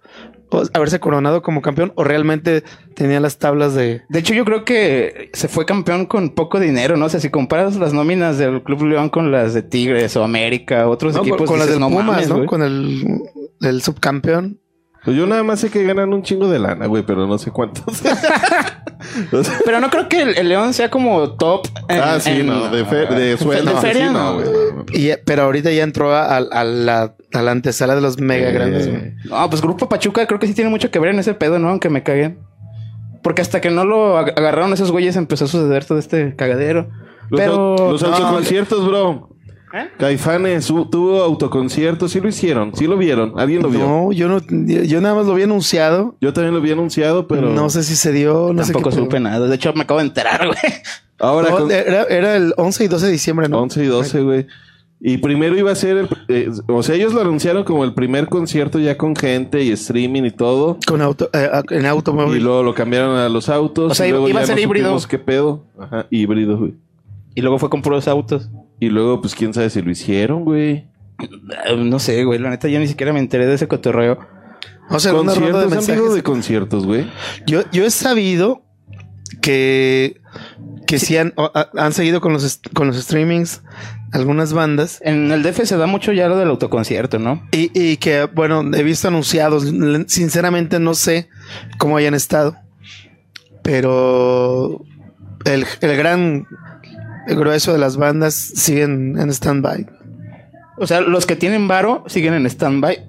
haberse coronado como campeón o realmente tenía las tablas de... De hecho, yo creo que se fue campeón con poco dinero, ¿no? O sea, si comparas las nóminas del Club León con las de Tigres o América, otros No, equipos... con las dices, del Pumas, mames, ¿no? güey". Con el, el subcampeón. Pues yo nada más sé que ganan un chingo de lana, güey, pero no sé cuántos. Pero no creo que el, el León sea como top. en- ah, sí, en- no, de, fe- de sueldo. de sí, feria, no, no. güey. no, no. Y, pero ahorita ya entró a, a- a la, a la antesala de los mega Eh, grandes. güey. No, pues Grupo Pachuca creo que sí tiene mucho que ver en ese pedo, ¿no? Aunque me caguen. Porque hasta que no lo ag- agarraron esos güeyes empezó a suceder todo este cagadero. Los, Pero... au- los no, autoconciertos, bro. ¿Eh? Caifanes tuvo autoconciertos, sí lo hicieron, sí lo vieron, alguien lo vio. No, yo no, yo nada más lo vi anunciado. Yo también lo vi anunciado, pero No sé si se dio, no Tampoco sé qué supe nada. De hecho, me acabo de enterar, güey. ahora No, con era, era el 11 y 12 de diciembre, ¿no? 11 y 12, güey. Y primero iba a ser, el, eh, o sea, ellos lo anunciaron como el primer concierto ya con gente y streaming y todo. Con auto, eh, en Y automóvil. luego lo cambiaron a los autos. O sea, y luego iba a ser no híbrido. ¿Qué pedo? Ajá, híbrido, güey. Y luego fue con puros autos. Y luego, pues quién sabe si lo hicieron, güey. Eh, No sé, güey. La neta, yo ni siquiera me enteré de ese cotorreo. O sea, una ronda de Conciertos, han de conciertos, güey. Yo, yo he sabido que, que sí, han, han seguido con los, con los streamings algunas bandas En el DF se da mucho ya lo del autoconcierto, ¿no? y, y que, bueno, he visto anunciados. Sinceramente no sé cómo hayan estado, pero el, el gran grueso de las bandas siguen en stand-by. O sea, los que tienen varo siguen en stand-by.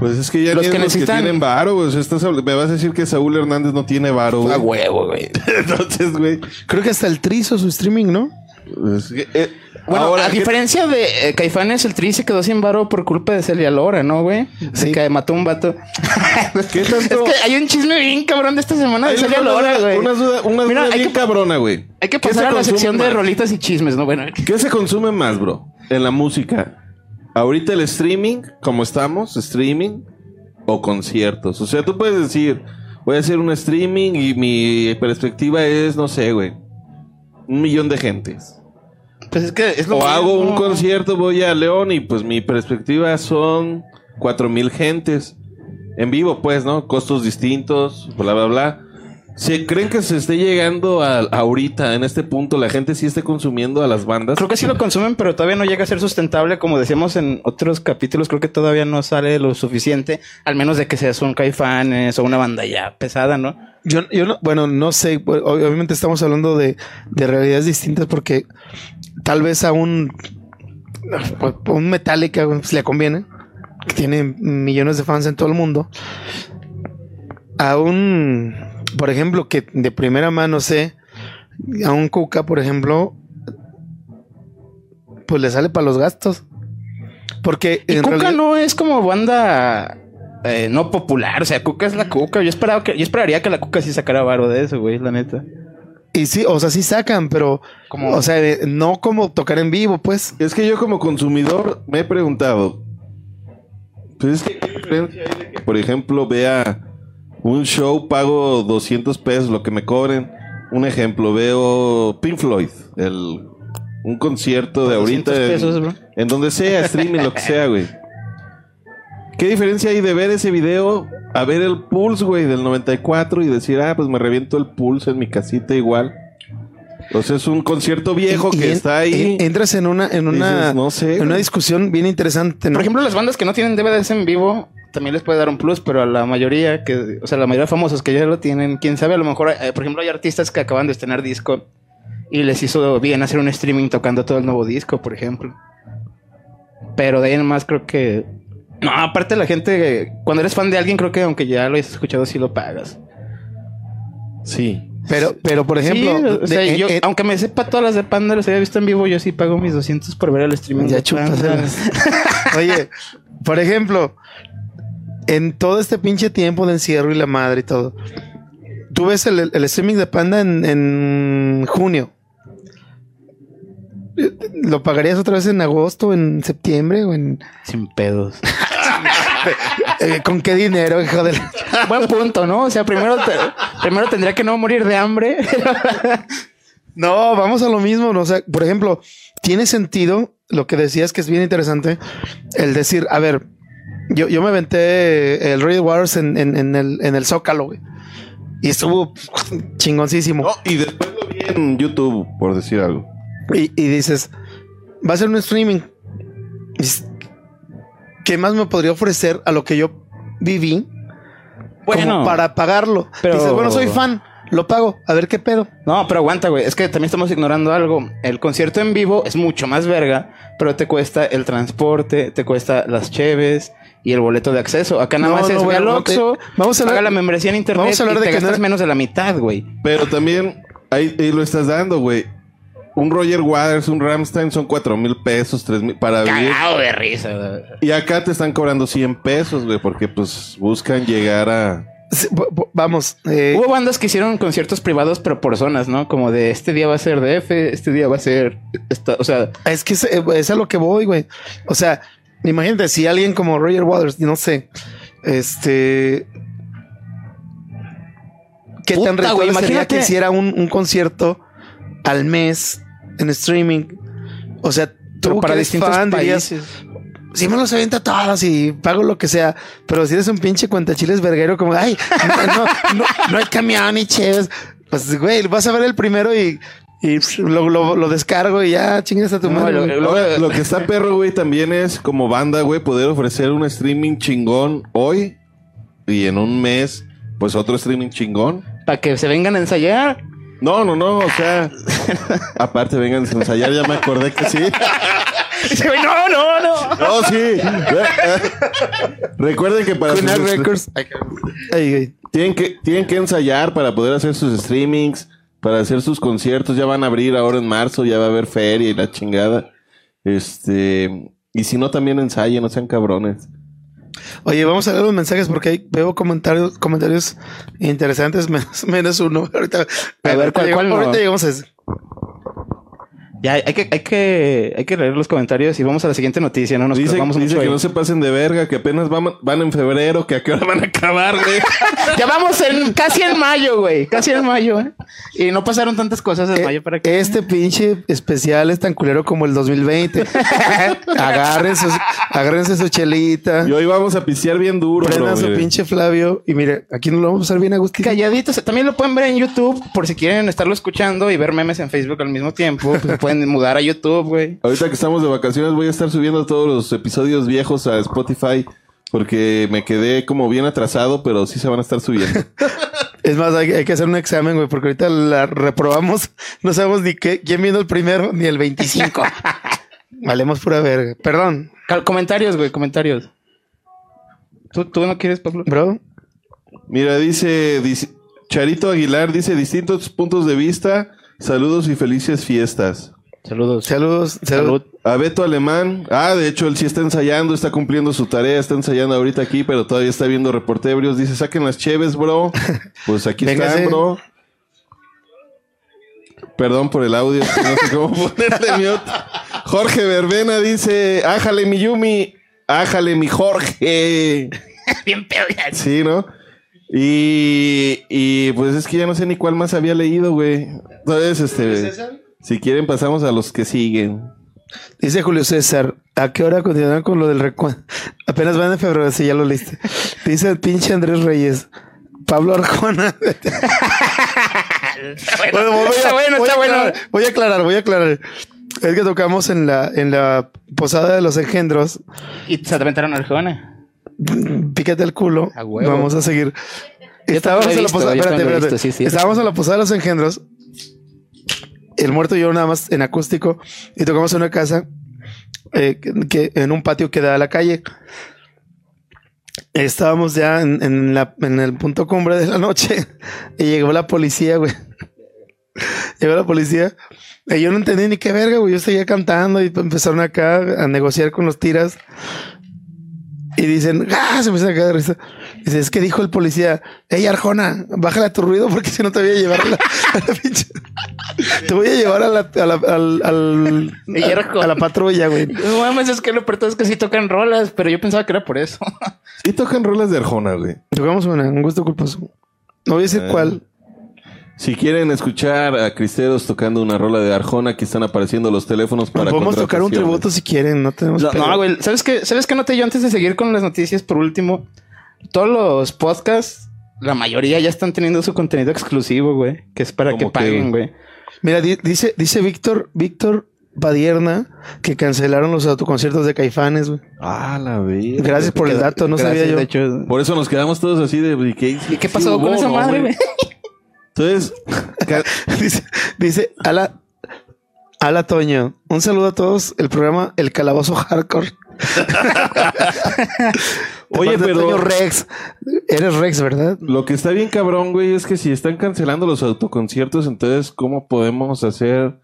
Pues es que ya Los ni que los necesitan- que tienen varo, güey. O sea, estás habl- me vas a decir que Saúl Hernández no tiene varo, güey. A huevo, güey. Entonces, güey. Creo que hasta el Tri hizo su streaming, ¿no? Eh, Bueno, ahora, a ¿qué- diferencia de eh, Caifanes, el Tri se quedó sin varo por culpa de Celia Lora, ¿no, güey? Sí. Que mató un vato. ¿Qué tanto? Es que hay un chisme bien cabrón de esta semana de Celia Lora, güey. Una duda, una Mira, duda bien que- cabrona, güey. Hay que ¿Qué pasar a la sección de rolitas y chismes, ¿no? Bueno, ¿Qué se consume más, bro? En la música. Ahorita el streaming, como estamos, streaming o conciertos. O sea, tú puedes decir, voy a hacer un streaming y mi perspectiva es, no sé, güey, un millón de gentes. pues es que es lo O hago un concierto, voy a León y pues mi perspectiva son cuatro mil gentes. En vivo, pues, ¿no? Costos distintos, bla, bla, bla. ¿Se creen que se esté llegando a, ahorita, en este punto, la gente sí esté consumiendo a las bandas? Creo que sí lo consumen, pero todavía no llega a ser sustentable. Como decíamos en otros capítulos, creo que todavía no sale lo suficiente. Al menos de que seas un caifanes o una banda ya pesada, ¿no? Yo, yo no, bueno, no sé, pues, obviamente estamos hablando de, de realidades distintas porque tal vez a un, un Metallica pues, le conviene, que tiene millones de fans en todo el mundo. A un, por ejemplo, que de primera mano sé, a un Cuca, por ejemplo, pues le sale para los gastos. Porque Y en Cuca realidad- no es como banda eh, no popular. O sea, Cuca es la Cuca. Yo esperaba que, yo esperaría que la Cuca sí sacara varo de eso, güey, la neta. Y sí, o sea, sí sacan, pero, Como- o sea, eh, no como tocar en vivo, pues. Es que yo como consumidor me he preguntado, pues es que qué diferencia hay de que, por ejemplo, vea un show, pago 200 pesos, lo que me cobren. Un ejemplo, veo Pink Floyd, el, un concierto de ahorita 200 en, en donde sea, streaming, lo que sea, güey. ¿Qué diferencia hay de ver ese video a ver el Pulse, güey, del 94 y decir, ah, pues me reviento el Pulse en mi casita igual? O sea, es un concierto viejo Y- y que en- está ahí. en- Entras en una, en una, Dices, no sé, en una discusión bien interesante, ¿no? Por ejemplo, las bandas que no tienen DVDs en vivo también les puede dar un plus, pero a la mayoría que, o sea, la mayoría de famosos que ya lo tienen, quién sabe, a lo mejor, eh, por ejemplo, hay artistas que acaban de estrenar disco y les hizo bien hacer un streaming tocando todo el nuevo disco, por ejemplo. Pero de ahí en más creo que no, aparte la gente cuando eres fan de alguien creo que aunque ya lo hayas escuchado sí lo pagas. Sí. pero, pero por ejemplo, Sí, o sea, de- yo, aunque me sepa todas las de Panda, las haya visto en vivo, yo sí pago mis 200 por ver el streaming ya chúpaselas. Oye, por ejemplo, en todo este pinche tiempo de encierro y la madre y todo, tú ves el, el streaming de Panda en, en junio. ¿Lo pagarías otra vez en agosto, en septiembre o en Sin pedos. eh, con qué dinero, hijo de la- Buen punto, ¿no? O sea, primero, te- primero tendría que no morir de hambre. No, vamos a lo mismo. ¿no? O sea, por ejemplo, tiene sentido lo que decías que es bien interesante, el decir, a ver, yo, yo me aventé el Royal Wars en, en, en el, en el Zócalo, güey. Y estuvo chingoncísimo. No, y después lo vi en YouTube, por decir algo. Y, y dices, va a ser un streaming. Dices, ¿Qué más me podría ofrecer a lo que yo viví? Bueno. como para pagarlo. pero- Dices, bueno, soy fan, lo pago, a ver qué pedo. No, pero aguanta, güey. Es que también estamos ignorando algo. El concierto en vivo es mucho más verga, pero te cuesta el transporte, te cuesta las cheves y el boleto de acceso. Acá nada No, más no, es güey, al no, Oxxo, te- vamos a hablar- paga la membresía en internet vamos a hablar y de te que no gastas era- menos de la mitad, güey. Pero también ahí, ahí lo estás dando, güey. Un Roger Waters, un Ramstein son cuatro mil pesos, tres mil para vivir. Cagado de risa. güey. Y acá te están cobrando 100 pesos, güey, porque pues buscan llegar a... Sí, Vamos, eh, Hubo bandas que hicieron conciertos privados, pero por zonas, ¿no? Como de este día va a ser DF, este día va a ser... esta- o sea, es que es, es a lo que voy, güey. O sea, imagínate si alguien como Roger Waters, no sé, este. ¿Qué Puta, tan rentable sería que hiciera un, un concierto al mes en streaming? O sea, pero tú para que eres distintos fan dirías, países. si me los avienta todas y pago lo que sea, pero si eres un pinche cuentachiles verguero, como, ay, no, no, no, no hay camión ni chéves, pues, güey, vas a ver el primero y, y lo, lo, lo descargo y ya chingas a tu No, madre. lo- güey. lo- Ahora, lo que está perro, güey, también es como banda, güey, poder ofrecer un streaming chingón hoy y en un mes, pues otro streaming chingón. Para que se vengan a ensayar. No, no, no, o sea, aparte vengan a ensayar, ya me acordé que sí. No, no, no. No, sí. Recuerden que para sus- Records. Ay, güey. tienen que tienen que ensayar para poder hacer sus streamings, para hacer sus conciertos, ya van a abrir ahora en marzo, ya va a haber feria y la chingada. Este, y si no también ensayen, no sean cabrones. Oye, vamos a leer los mensajes porque ahí veo comentarios, comentarios interesantes, menos, menos uno. Ahorita, A ver, ¿cuál- cuál no? ahorita llegamos a ese. Ya, hay que, hay que, hay que leer los comentarios y vamos a la siguiente noticia, no nos Dice, dice mucho que ahí. no se pasen de verga, que apenas van, van en febrero, que a qué hora van a acabar, güey. Ya vamos en, casi en mayo, güey. Casi en mayo, ¿eh? Y no pasaron tantas cosas en Eh, mayo para que... Este pinche especial es tan culero como el 2020. Agarren sus, agárrense su chelita. Y hoy vamos a pisear bien duro, bro, Prendan su mire. pinche Flavio. Y mire, aquí nos lo vamos a pasar bien a gusto. Calladitos. También lo pueden ver en YouTube por si quieren estarlo escuchando y ver memes en Facebook al mismo tiempo. Pues pueden mudar a YouTube, güey. Ahorita que estamos de vacaciones voy a estar subiendo todos los episodios viejos a Spotify porque me quedé como bien atrasado, pero sí se van a estar subiendo. Es más, hay, hay que hacer un examen, güey, porque ahorita la reprobamos. No sabemos ni qué, quién vino el primero ni el 25. Valemos pura verga. Perdón, Cal- comentarios, güey, comentarios. ¿Tú, ¿Tú no quieres, Pablo? bro. Mira, dice, dice- Charito Aguilar, dice distintos puntos de vista, saludos y felices fiestas. Saludos. Saludos. Salud. Salud. A Beto Alemán, ah, de hecho él sí está ensayando, está cumpliendo su tarea, está ensayando ahorita aquí, pero todavía está viendo reportebrios. Dice, saquen las cheves, bro. Pues aquí están, bro. Perdón por el audio, no sé cómo ponerle mute. Jorge Verbena dice, ájale mi Yumi, ájale mi Jorge. Bien pedo ya. Sí, ¿no? Y, y pues es que ya no sé ni cuál más había leído, güey. Entonces, este, si quieren pasamos a los que siguen. Dice Julio César, ¿a qué hora continúan con lo del recuento? Apenas van en febrero, si ya lo leíste. Dice el pinche Andrés Reyes. Pablo Arjona. Bueno, voy a- está bueno, voy está bueno. aclarar, Voy a aclarar, voy a aclarar. Es que tocamos en la, en la posada de los engendros. Y se aventaron Arjona. Pícate el culo. A huevo. Vamos a seguir. La posada. Espérate, espérate. visto, sí, sí. Estábamos en la posada de los engendros. El muerto y yo nada más en acústico. Y tocamos en una casa eh, que, en un patio que da a la calle. Estábamos ya en, el punto cumbre de la noche. Y llegó la policía, güey. Llegó la policía. Y yo no entendí ni qué verga, güey. Yo seguía cantando y empezaron acá a negociar con los tiras. Y dicen, ¡ah! Se me a caer de risa. Dice, es que dijo el policía, ey, Arjona, bájale a tu ruido porque si no te voy a llevar a la, a la pinche. Te voy a llevar a la, a la, al, al- a la patrulla, güey. No mames, es que lo peor es que sí tocan rolas, pero yo pensaba que era por eso. Y tocan rolas de Arjona, güey. Tocamos una, un gusto culposo. No voy a decir Eh. cuál. Si quieren escuchar a Cristeros tocando una rola de Arjona, aquí están apareciendo los teléfonos para Podemos tocar un tributo si quieren, no tenemos no, güey. ¿Sabes qué? ¿Sabes qué noté yo antes de seguir con las noticias? Por último, todos los podcasts, la mayoría ya están teniendo su contenido exclusivo, güey. Que es para que ¿Cómo qué, paguen, güey. Mira, di- dice, dice Víctor, Víctor Padierna que cancelaron los autoconciertos de Caifanes, güey. Ah, la vida. Gracias por el dato, no Gracias, sabía yo. hecho. Por eso nos quedamos todos así de... ¿y ¿Qué, ¿Y qué pasó con hubo, esa no, madre, güey? Entonces, dice, dice, Ala, Ala Toño, un saludo a todos, el programa El Calabozo Hardcore. Oye, pero- Toño Rex, eres Rex, ¿verdad? lo que está bien cabrón, güey, es que si están cancelando los autoconciertos, entonces, ¿cómo podemos hacer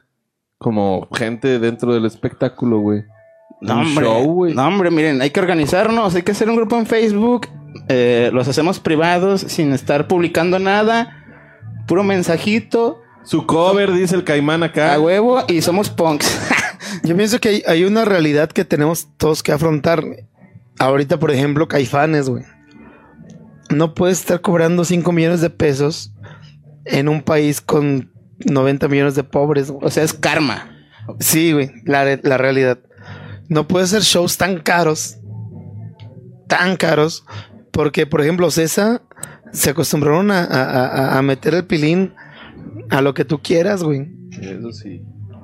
como gente dentro del espectáculo, güey? No, Un hombre. show, güey. no, hombre, miren, hay que organizarnos, hay que hacer un grupo en Facebook. eh, los hacemos privados sin estar publicando nada. Puro mensajito, Su cover, dice el caimán acá. a huevo y somos punks. Yo pienso que hay, hay una realidad que tenemos todos que afrontar. Ahorita, por ejemplo, Caifanes, güey. No puedes estar cobrando 5 millones de pesos en un país con 90 millones de pobres. güey. o sea, es karma. Sí, güey, la, la realidad. No puedes hacer shows tan caros, tan caros, porque, por ejemplo, César se acostumbraron a, a- a- a meter el pilín a lo que tú quieras, güey. Eso sí.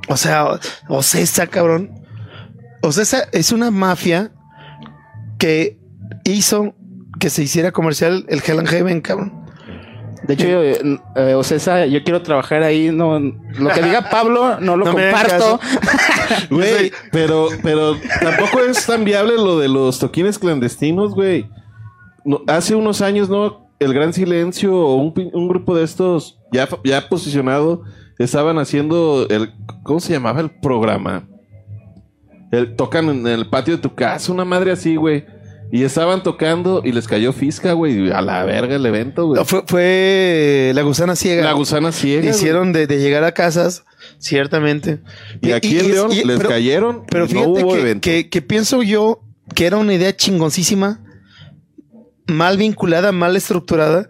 O sea, Ocesa, cabrón. Ocesa es una mafia que hizo que se hiciera comercial el Hell and Heaven, cabrón. De hecho, eh, eh, Ocesa, yo quiero trabajar ahí. No, lo que diga Pablo no lo No comparto. Güey, pero, pero tampoco es tan viable lo de los toquines clandestinos, güey. No, hace unos años, ¿no? El Gran Silencio o un, un grupo de estos ya, ya posicionado estaban haciendo el... ¿Cómo se llamaba el programa? El, tocan en el patio de tu casa, una madre así, güey. Y estaban tocando y les cayó fisca, güey. A la verga el evento, güey. Fue, fue la gusana ciega. La gusana ciega. Hicieron de, de llegar a casas, ciertamente. Y aquí en y- León y- les pero- cayeron. Pero y fíjate no hubo que, evento. que- que pienso yo que era una idea chingoncísima, mal vinculada, mal estructurada,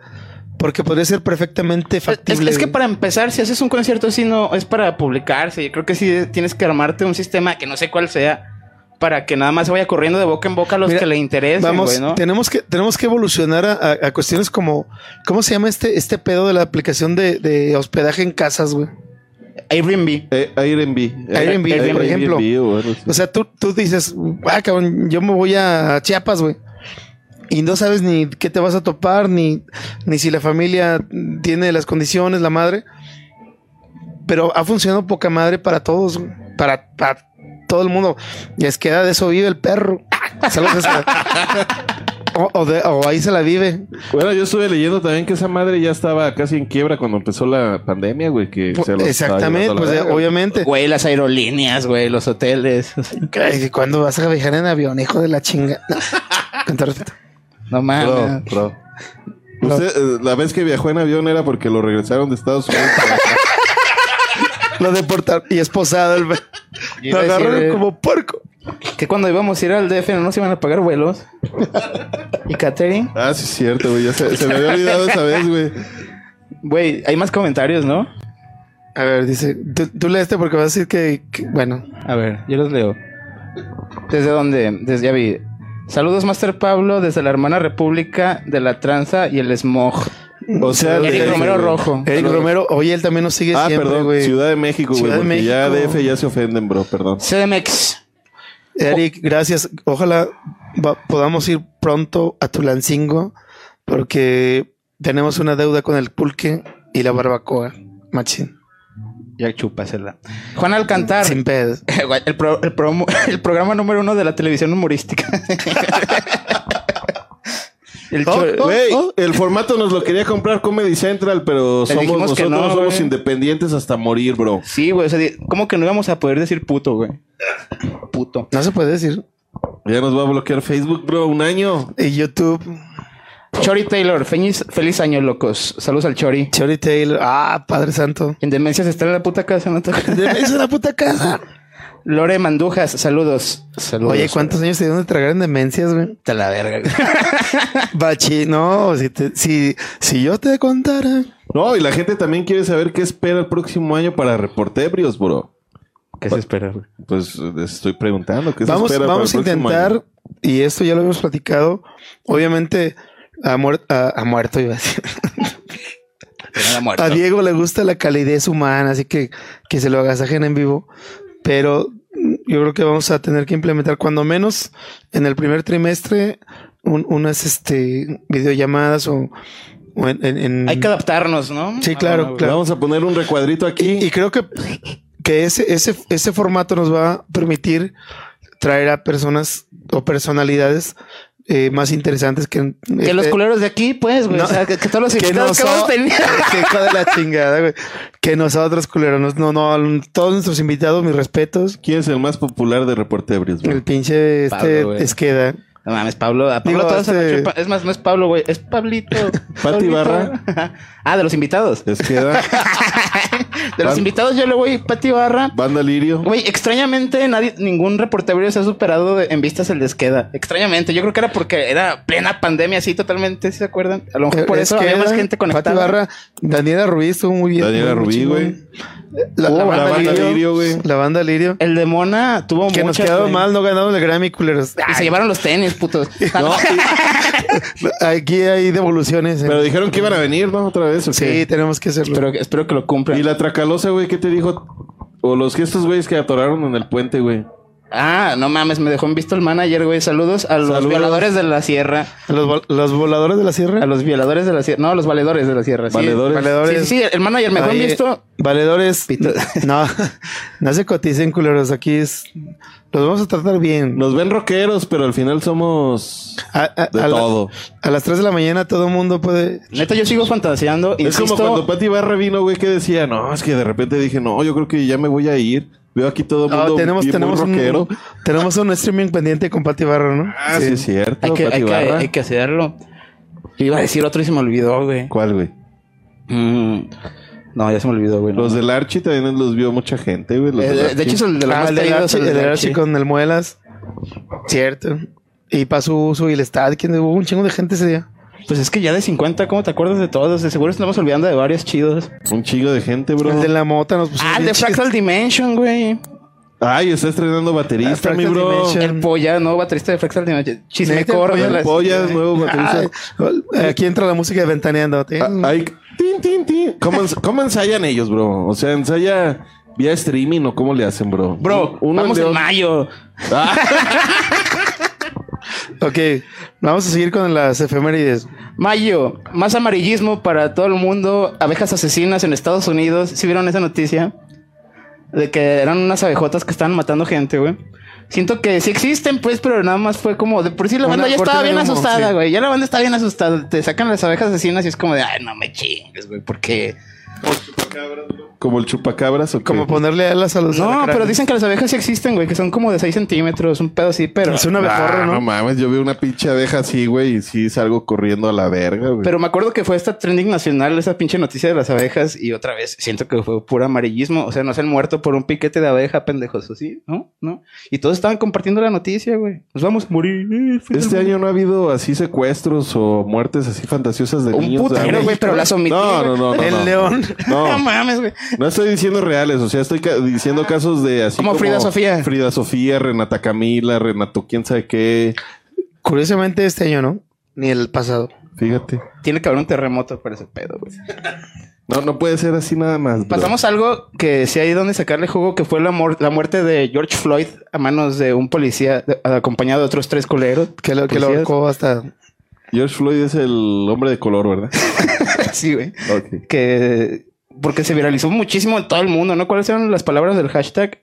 porque podría ser perfectamente Es, factible. es que güey. para empezar, si haces un concierto así, no es para publicarse. Yo creo que sí tienes que armarte un sistema que no sé cuál sea para que nada más vaya corriendo de boca en boca a los Mira, que le interesen, Vamos, güey, ¿no? tenemos que tenemos que evolucionar a, a- a cuestiones como ¿cómo se llama este este pedo de la aplicación de, de hospedaje en casas, güey? Airbnb. Eh, Airbnb. Airbnb, Eh, por ejemplo. Airbnb o algo así. O sea, tú, tú dices, ah, cabrón, yo me voy a Chiapas, güey. Y no sabes ni qué te vas a topar, ni, ni si la familia tiene las condiciones, la madre. Pero ha funcionado poca madre para todos, para, para todo el mundo. Y es que de eso vive el perro. O, o de- o ahí se la vive. Bueno, yo estuve leyendo también que esa madre ya estaba casi en quiebra cuando empezó la pandemia, güey. Que se los estaba Exactamente, pues obviamente. Güey, las aerolíneas, güey, los hoteles. Ay, ¿Cuándo vas a viajar en avión, hijo de la chinga? No, con todo respeto. No Bro, mames. bro. Usted, eh, la vez que viajó en avión era porque lo regresaron de Estados Unidos. Lo deportaron y esposado el Lo decir, agarraron eh, como puerco. Que cuando íbamos a ir al DF no nos iban a pagar vuelos. y catering. ah, sí, es cierto, güey. Ya se, se me había olvidado esa vez, güey. Güey, hay más comentarios, ¿no? A ver, dice, tú, tú este porque vas a decir que, que- bueno, A ver, yo los leo. ¿Desde dónde? Desde ya vi. Saludos, Master Pablo, desde la hermana República de la Tranza y el Smog. O sea, Eric de- Romero Rojo. Eric Saludos. Romero, oye, él también nos sigue Ah, siempre, perdón. güey. Ciudad de México, güey. Ciudad de Porque ya México. DF ya se ofenden, bro. Perdón. CDMX. Eric, gracias. Ojalá va- podamos ir pronto a Tulancingo porque tenemos una deuda con el pulque y la barbacoa. Machín. Ya chúpasela. Juan Alcantar. Sin pedo. El, pro- el promo- el programa número uno de la televisión humorística. el Oh, oh. Güey, el formato nos lo quería comprar Comedy Central, pero Le somos nosotros no, somos independientes hasta morir, bro. Sí, güey. O sea, ¿cómo que no íbamos a poder decir puto, güey? Puto. No se puede decir. Ya nos va a bloquear Facebook, bro, un año. Y YouTube, Chori Taylor, feliz, feliz año, locos. Saludos al Chori. Cherry Taylor. Ah, Padre Santo. En demencias está en la puta casa, ¿no? te- De es la puta casa. Lore Mandujas, saludos. Saludos. Oye, ¿cuántos años te dieron de tragar en demencias, güey? Te la verga. Bachi, no, si, te- si, si yo te contara. No, y la gente también quiere saber qué espera el próximo año para Reportebrios, bro. ¿Qué se espera? güey? Pues les estoy preguntando qué Vamos, se espera vamos a para el próximo intentar, año? y esto ya lo hemos platicado, obviamente a, muer- a, a muerto iba a decir. A Diego le gusta la calidez humana, así que que se lo agasajen en vivo. Pero yo creo que vamos a tener que implementar, cuando menos en el primer trimestre, un- unas este, videollamadas o, o en, en- en- Hay que adaptarnos, ¿no? Sí, claro, Ah, claro. Vamos a poner un recuadrito aquí. Y, y creo que, que ese, ese, ese formato nos va a permitir traer a personas o personalidades eh, más interesantes que, Que los eh, culeros de aquí, pues, güey. no, o sea, que, que todos los que invitados que teniendo. que de la chingada, güey. Que nosotros, culeros, no, no, todos nuestros invitados, mis respetos. ¿Quién es el más popular de Reportebrios, bro? El pinche este Pablo, güey. Esqueda. No mames, Pablo. A Pablo Digo, todos este- Es más, no es Pablo, güey. Es Pablito. Pablito. Barra. ah, de los invitados. Les queda De los invitados yo le voy Pati Barra. Banda Lirio. Güey, extrañamente nadie, ningún reportero se ha superado de- en vistas el desqueda. Extrañamente. Yo creo que era porque era plena pandemia así totalmente, ¿sí se acuerdan? A lo mejor por eso había más gente Pati conectada. Barra, Daniela Rubí estuvo muy bien. Daniela muy Rubí, güey. La, la Oh, banda, la banda Lirio, Lirio, güey. La banda Lirio. El de Mona tuvo Que nos quedó mal, no ganamos el Grammy, culeros. Y se llevaron los tenis, putos. No, Aquí hay devoluciones. eh. pero dijeron que iban a venir, ¿no? Otra vez. Sí, tenemos que hacerlo. espero, que- espero que lo cumplan. Y la tracalosa, güey, ¿qué te dijo? O los gestos, güeyes que atoraron en el puente, güey. Ah, no mames, me dejó en visto el manager, güey. Saludos a los Saludos. violadores de la sierra. Los, vol- los voladores de la sierra. A los violadores de la sierra. No, a los valedores de la sierra. sí. Valedores. Valedores. Sí, sí, sí, el manager me dejó en visto. Valedores. Pito. No, no se coticen, culeros. Aquí es. Los vamos a tratar bien. Nos ven rockeros, pero al final somos A, a- de a la- todo. a las 3 de la mañana todo el mundo puede. Neta, yo sigo fantaseando. Es Insisto, como cuando Pati Barra vino, güey, que decía, no, es que de repente dije, no, yo creo que ya me voy a ir. Veo aquí todo el No, mundo Ah, tenemos, bien tenemos, muy rockero. un, tenemos un streaming pendiente con Pati Barra, ¿no? Ah, sí, es cierto. hay que, Pati hay, que, Barra. hay que hacerlo. Yo iba a decir otro y se me olvidó, güey. ¿Cuál, güey? Mm, no, ya se me olvidó, güey. no. Los del Archie también los vio mucha gente, güey. los Eh, de, hecho, es el de los Ah, más el del Archie, el Archie. Archie con el Muelas. Cierto. Y pasó uso y el estadio. ¿Quién hubo un chingo de gente ese día? Pues es que ya de 50, ¿cómo te acuerdas de todos? De seguro estamos olvidando de varios chidos. Un chingo de gente, bro. El de la mota nos puso. Ah, el de Fractal Dimension, güey. Ay, está estrenando baterista, mi bro. Dimension. El Polla, nuevo baterista de Fractal Dimension. Neta, Chismecor. el las- Pollas, nuevo baterista. Ay, aquí entra la música de Ventaneando. Ah, Ay, tin, tin, tin. ¿Cómo, ens- cómo ensayan ellos, bro? O sea, ensaya vía streaming o cómo le hacen, bro. Bro, Uno vamos de- en mayo. Ah, Ok, vamos a seguir con las efemérides. Mayo, más amarillismo para todo el mundo. Abejas asesinas en Estados Unidos. ¿Sí vieron esa noticia? De que eran unas abejotas que estaban matando gente, güey. Siento que sí existen, pues, pero nada más fue como de por sí la Una banda ya estaba bien humo, asustada, sí. güey. Ya la banda está bien asustada. Te sacan las abejas asesinas y es como de, ay, no me chingues, güey, porque. Como el chupacabras o qué? Como ponerle alas a los. No, alacranes. pero dicen que las abejas sí existen, güey, que son como de 6 centímetros, un pedo así, pero. Es una abejorra, Ah, ¿no? no mames, yo veo una pinche abeja así, güey, y sí salgo corriendo a la verga, güey. Pero me acuerdo que fue esta trending nacional, esa pinche noticia de las abejas, y otra vez siento que fue puro amarillismo. O sea, no se han muerto por un piquete de abeja, pendejos, ¿o sí? ¿No? ¿No? Y todos estaban compartiendo la noticia, güey. Nos vamos a morir. Eh, Este año no ha habido así secuestros o muertes así fantasiosas de Un niños. putero, güey, pero las omití, No, no, no, no. El no. león. No No, mames, güey. no estoy diciendo reales, o sea, estoy ca- diciendo casos de así Como Frida Sofía. Frida Sofía, Renata Camila, Renato quién sabe qué. Curiosamente este año, ¿no? Ni el pasado. Fíjate. Tiene que haber un terremoto para ese pedo, güey. No, no puede ser así nada más. bro. Pasamos a algo que sí hay donde sacarle jugo, que fue la, muerte de George Floyd a manos de un policía de- acompañado de otros tres coleros. Que lo, que lo hasta. George Floyd es el hombre de color, ¿verdad? sí, güey. Que porque se viralizó muchísimo en todo el mundo, ¿no? ¿Cuáles eran las palabras del hashtag?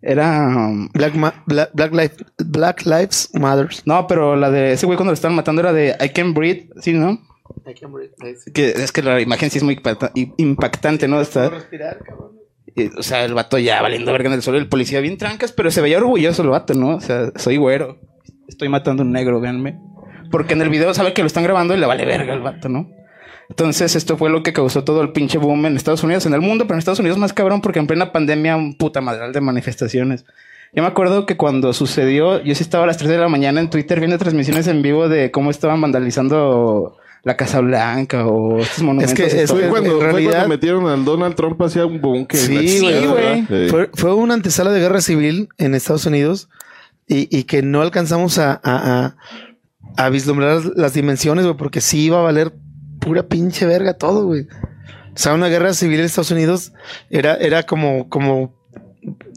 Era um, Black, Ma- Black, Black, Life- Black Lives Matters. no, pero la de ese güey cuando lo estaban matando era de I can breathe, sí, ¿no? Que es que la imagen sí es muy impacta- i- impactante, ¿no? Está, y, o sea, el vato ya valiendo verga en el suelo, el policía bien trancas, pero se veía orgulloso el vato, ¿no? O sea, soy güero, estoy matando a un negro, véanme. Porque en el video sabe que lo están grabando y le vale verga al vato, ¿no? Entonces, esto fue lo que causó todo el pinche boom en Estados Unidos, en el mundo, pero en Estados Unidos más cabrón porque en plena pandemia un puta madral de manifestaciones. Yo me acuerdo que cuando sucedió, yo sí estaba a las 3 de la mañana en Twitter viendo transmisiones en vivo de cómo estaban vandalizando la Casa Blanca o estos monumentos. que es- Fue en cuando, fue realidad- cuando metieron al Donald Trump hacia un búnker. Sí, güey. güey. Sí. Fue, fue una antesala de guerra civil en Estados Unidos y, y que no alcanzamos a, a, a- a vislumbrar las dimensiones, güey, porque sí iba a valer pura pinche verga todo, güey. O sea, una guerra civil en Estados Unidos era, era como, como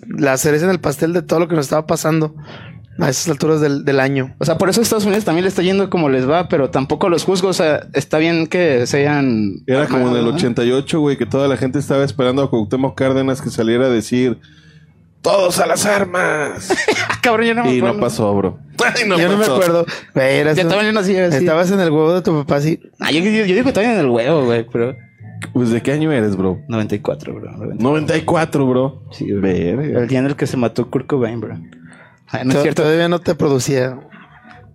la cereza en el pastel de todo lo que nos estaba pasando a esas alturas del, del año. O sea, por eso Estados Unidos también le está yendo como les va, pero tampoco los juzgo. O sea, está bien que sean. Era como en el armados, ¿no? 88, güey, que toda la gente estaba esperando a Cuauhtémoc Cárdenas que saliera a decir todos a las armas. Cabrón, yo no me y no acuerdo. pasó, bro. Ay, Yo no me acuerdo. Güey, eras- Ya también yo nací así. estabas en el huevo de tu papá, sí. Ah, yo, yo, yo digo que todavía en el huevo, güey, pero. Pues de qué año eres, bro? 94, bro. 94. 94, bro. Sí, bro. Verga. El día en el que se mató Kurt Cobain, bro. Ah, no es To- cierto. Todavía no te producía.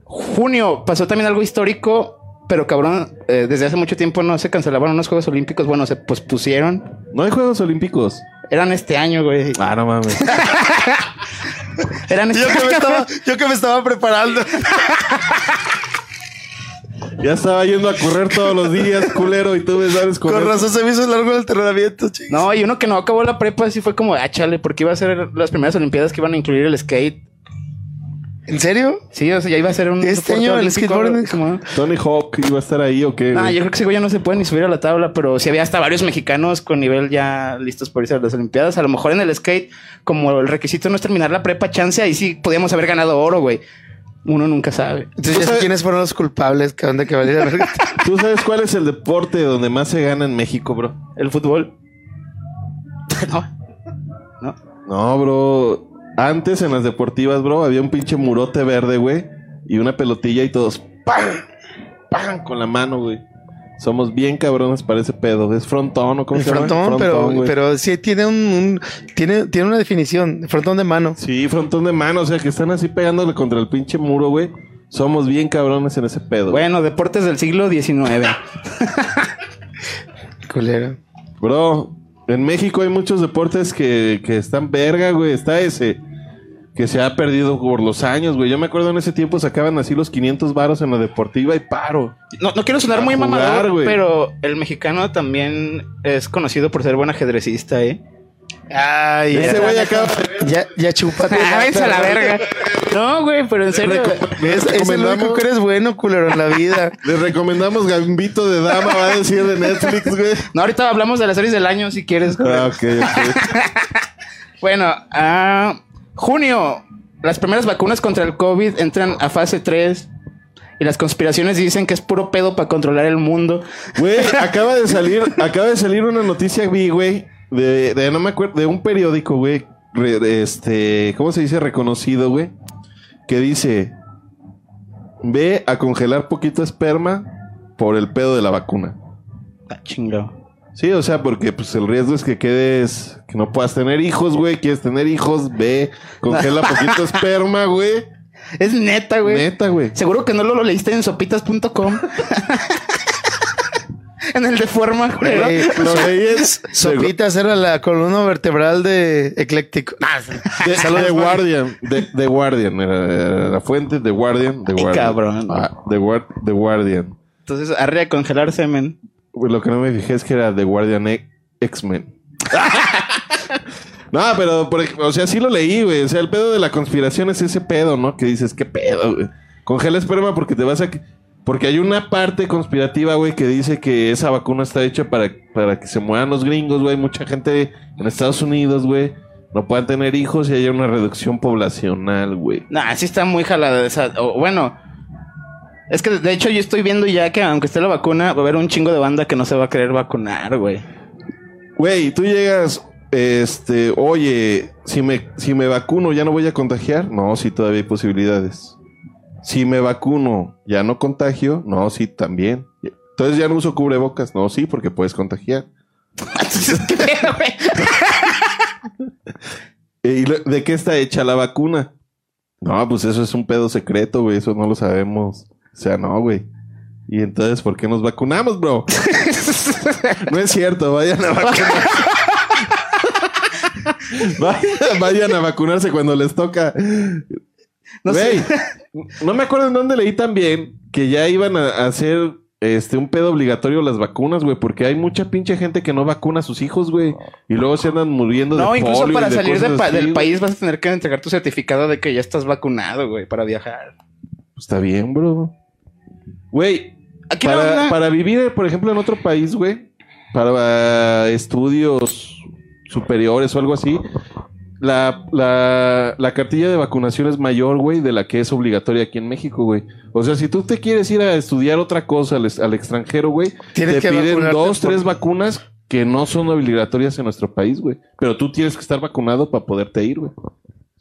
Junio pasó también algo histórico, pero cabrón, eh, desde hace mucho tiempo no se cancelaban unos Juegos Olímpicos. Bueno, se pospusieron. No hay Juegos Olímpicos. Eran este año, güey. Ah, no mames. Eran este Yo que me estaba, yo que me estaba preparando. ya estaba yendo a correr todos los días, culero, y tú me sabes Con correr. razón se me hizo largo el entrenamiento, chicos. No, y uno que no acabó la prepa así fue como, ah, chale, porque iba a ser las primeras Olimpiadas que iban a incluir el skate. ¿En serio? Sí, o sea, ya iba a ser un. Este año el skateboarding- como- Tony Hawk iba a estar ahí o qué. Nah, güey? yo creo que ese güey ya no se puede ni subir a la tabla, pero si había hasta varios mexicanos con nivel ya listos por irse a las Olimpiadas. A lo mejor en el skate, como el requisito no es terminar la prepa, chance, ahí sí podíamos haber ganado oro, güey. Uno nunca sabe. Entonces, ¿Tú ya sé sabes- quiénes fueron los culpables, que donde que valía la. ¿Tú sabes cuál es el deporte donde más se gana en México, bro? El fútbol. no. No. No, bro. Antes en las deportivas, bro, había un pinche murote verde, güey. Y una pelotilla y todos ¡pam! ¡pam! con la mano, güey. Somos bien cabrones para ese pedo. ¿Es frontón o cómo El se llama? frontón, pero, pero sí tiene un, un- tiene, tiene una definición. Frontón de mano. Sí, frontón de mano. O sea, que están así pegándole contra el pinche muro, güey. Somos bien cabrones en ese pedo. Bueno, deportes del siglo XIX. Culero. Bro, en México hay muchos deportes que, que están verga, güey. Está ese que se ha perdido por los años, güey. Yo me acuerdo en ese tiempo sacaban así los 500 varos en la deportiva y paro. No, no quiero sonar muy jugar, mamador, güey. pero el mexicano también es conocido por ser buen ajedrecista, ¿eh? Ay, Ese ya, güey acaba ya, ya chúpate. Ah, a la verga. No, güey, pero en serio. Es, es el Recomendamos- único que eres bueno, culero, en la vida. Les recomendamos Gambito de Dama, va a decir de Netflix, güey. No, ahorita hablamos de las series del año si quieres. Ah, ok, ok. Bueno, ah, junio. Las primeras vacunas contra el COVID entran a fase 3. Y las conspiraciones dicen que es puro pedo para controlar el mundo. Güey, acaba de salir, acaba de salir una noticia, vi, güey, de, de, no me acuerdo, de un periódico, güey, este, ¿cómo se dice? Reconocido, güey, que dice, ve a congelar poquito esperma por el pedo de la vacuna. Ah, chingado. Sí, o sea, porque pues el riesgo es que quedes, que no puedas tener hijos, güey, quieres tener hijos, ve, congela poquito esperma, güey. Es neta, güey. Neta, güey. Seguro que no lo, lo leíste en sopitas.com. en el de forma, güey. Güey, Lo leí en- Sopitas era la columna vertebral de Ecléctico. De, saludos, The Juan. Guardian, de, The Guardian, era, era la fuente The Guardian, Ay, Guardian. cabrón. Ah, The Guardian. Entonces, arre a congelar semen. Lo que no me fijé es que era The Guardian E- X-Men. no, pero, por o sea, sí lo leí, güey. O sea, el pedo de la conspiración es ese pedo, ¿no? Que dices, ¿qué pedo, güey? Congela esperma porque te vas a... Porque hay una parte conspirativa, güey, que dice que esa vacuna está hecha para, para que se mueran los gringos, güey. Mucha gente en Estados Unidos, güey, no puedan tener hijos y haya una reducción poblacional, güey. Nah, sí está muy jalada esa. o, bueno, es que de hecho yo estoy viendo ya que aunque esté la vacuna, va a haber un chingo de banda que no se va a querer vacunar, güey. Güey, tú llegas, este, oye, si me, si me vacuno, ¿ya no voy a contagiar? No, sí, todavía hay posibilidades. Si me vacuno, ¿ya no contagio? No, sí, también. Entonces ya no uso cubrebocas. No, sí, porque puedes contagiar. Entonces, ¿qué pedo, güey? ¿Y lo- de qué está hecha la vacuna? No, pues eso es un pedo secreto, güey. Eso no lo sabemos. O sea, no, güey. Y entonces, ¿por qué nos vacunamos, bro? No es cierto, vayan a vacunarse. vayan, vayan a vacunarse cuando les toca. No sé. no me acuerdo en dónde leí también que ya iban a hacer este un pedo obligatorio las vacunas, güey, porque hay mucha pinche gente que no vacuna a sus hijos, güey, y luego se andan muriendo de No, incluso polio y para de salir de pa- así, del güey. país vas a tener que entregar tu certificado de que ya estás vacunado, güey, para viajar. Está bien, bro. Güey, Aquí no, para, para vivir, por ejemplo, en otro país, güey, para estudios superiores o algo así, la, la, la cartilla de vacunación es mayor, güey, de la que es obligatoria aquí en México, güey. O sea, si tú te quieres ir a estudiar otra cosa al, al extranjero, güey, Tienes te que piden dos, por- tres vacunas que no son obligatorias en nuestro país, güey. Pero tú tienes que estar vacunado para poderte ir, güey. O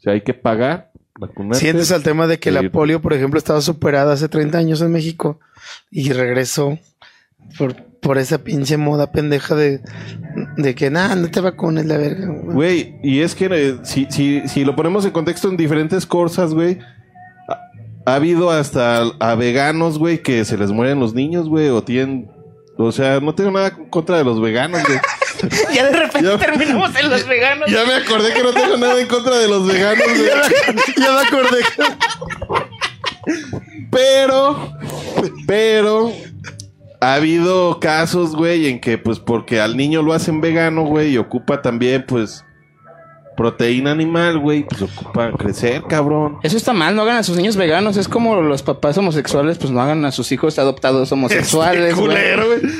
sea, hay que pagar, vacunarte. Sientes al tema de que la polio, por ejemplo, estaba superada hace 30 años en México y regresó por, por esa pinche moda pendeja de, de que nada, no te vacunes la verga. güey". Güey, y es que eh, si, si, si lo ponemos en contexto en diferentes cosas, güey, ha, ha habido hasta a veganos, güey, que se les mueren los niños, güey, o tienen... O sea, no tengo nada en contra de los veganos, güey. Ya de repente Ya- terminamos en los veganos. ya me acordé que no tengo nada en contra de los veganos, güey. ya me acordé. Pero, pero, ha habido casos, güey, en que, pues, porque al niño lo hacen vegano, güey, y ocupa también, pues, proteína animal, güey, pues ocupa crecer, cabrón. Eso está mal, no hagan a sus niños veganos. Es como los papás homosexuales, pues no hagan a sus hijos adoptados homosexuales. güey. Culero, güey.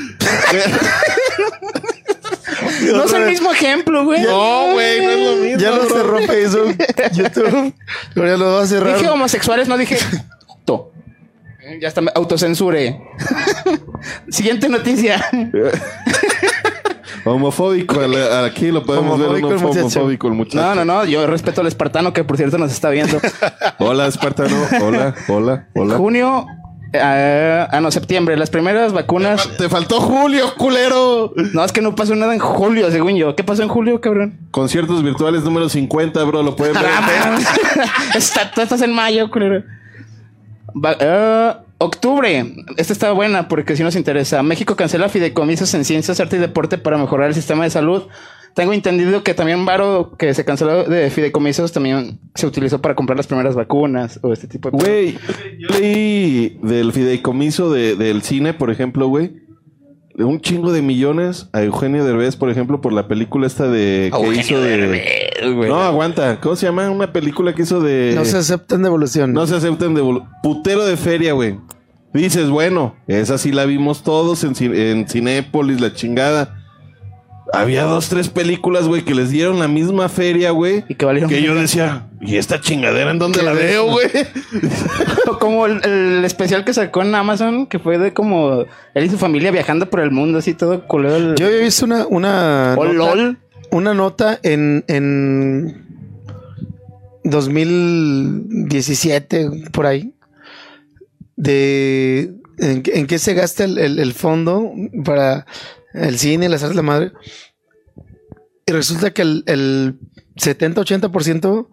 No es el mismo ejemplo, güey. No, güey, no es lo mismo. Ya lo bro. cerró Facebook, YouTube. Pero ya lo va a cerrar. Dije homosexuales, no dije. to. Ya está, me autocensure. Siguiente noticia. Homofóbico, aquí lo podemos Homofóbico ver el homofóbico el muchacho. No, no, no. Yo respeto al espartano que por cierto nos está viendo. Hola, Espartano. Hola, hola, hola. Junio. ah, ah, no, septiembre. Las primeras vacunas. Te faltó Julio, culero. No, es que no pasó nada en julio, según yo. ¿Qué pasó en julio, cabrón? Conciertos virtuales número 50, bro, lo pueden ver. Está- tú estás en mayo, culero. Va- ah, octubre. Esta está buena porque si nos interesa. México cancela fideicomisos en ciencias, arte y deporte para mejorar el sistema de salud. Tengo entendido que también Varo, que se canceló de fideicomisos, también se utilizó para comprar las primeras vacunas o este tipo de cosas. Güey, yo leí del fideicomiso de- del cine, por ejemplo, güey. De un chingo de millones a Eugenio Derbez, por ejemplo, por la película esta de... que Eugenio hizo de... Derbez, güey. No, aguanta. ¿Cómo se llama? Una película que hizo de... No se aceptan devolución. No se aceptan de... vol- Putero de feria, güey. Dices, bueno, esa sí la vimos todos en, en Cinépolis, la chingada. Había dos, tres películas, güey, que les dieron la misma feria, güey. Y que valieron Que yo decía, ¿y esta chingadera en dónde la veo, güey? Como el, el especial que sacó en Amazon, que fue de como él y su familia viajando por el mundo, así todo culero. Yo había visto una, una, Oh, nota, lol. una nota en, en 2017, por ahí, de en, qué- en qué se gasta el, el- el fondo para el cine, las artes de la madre. Y resulta que el, el 70-80%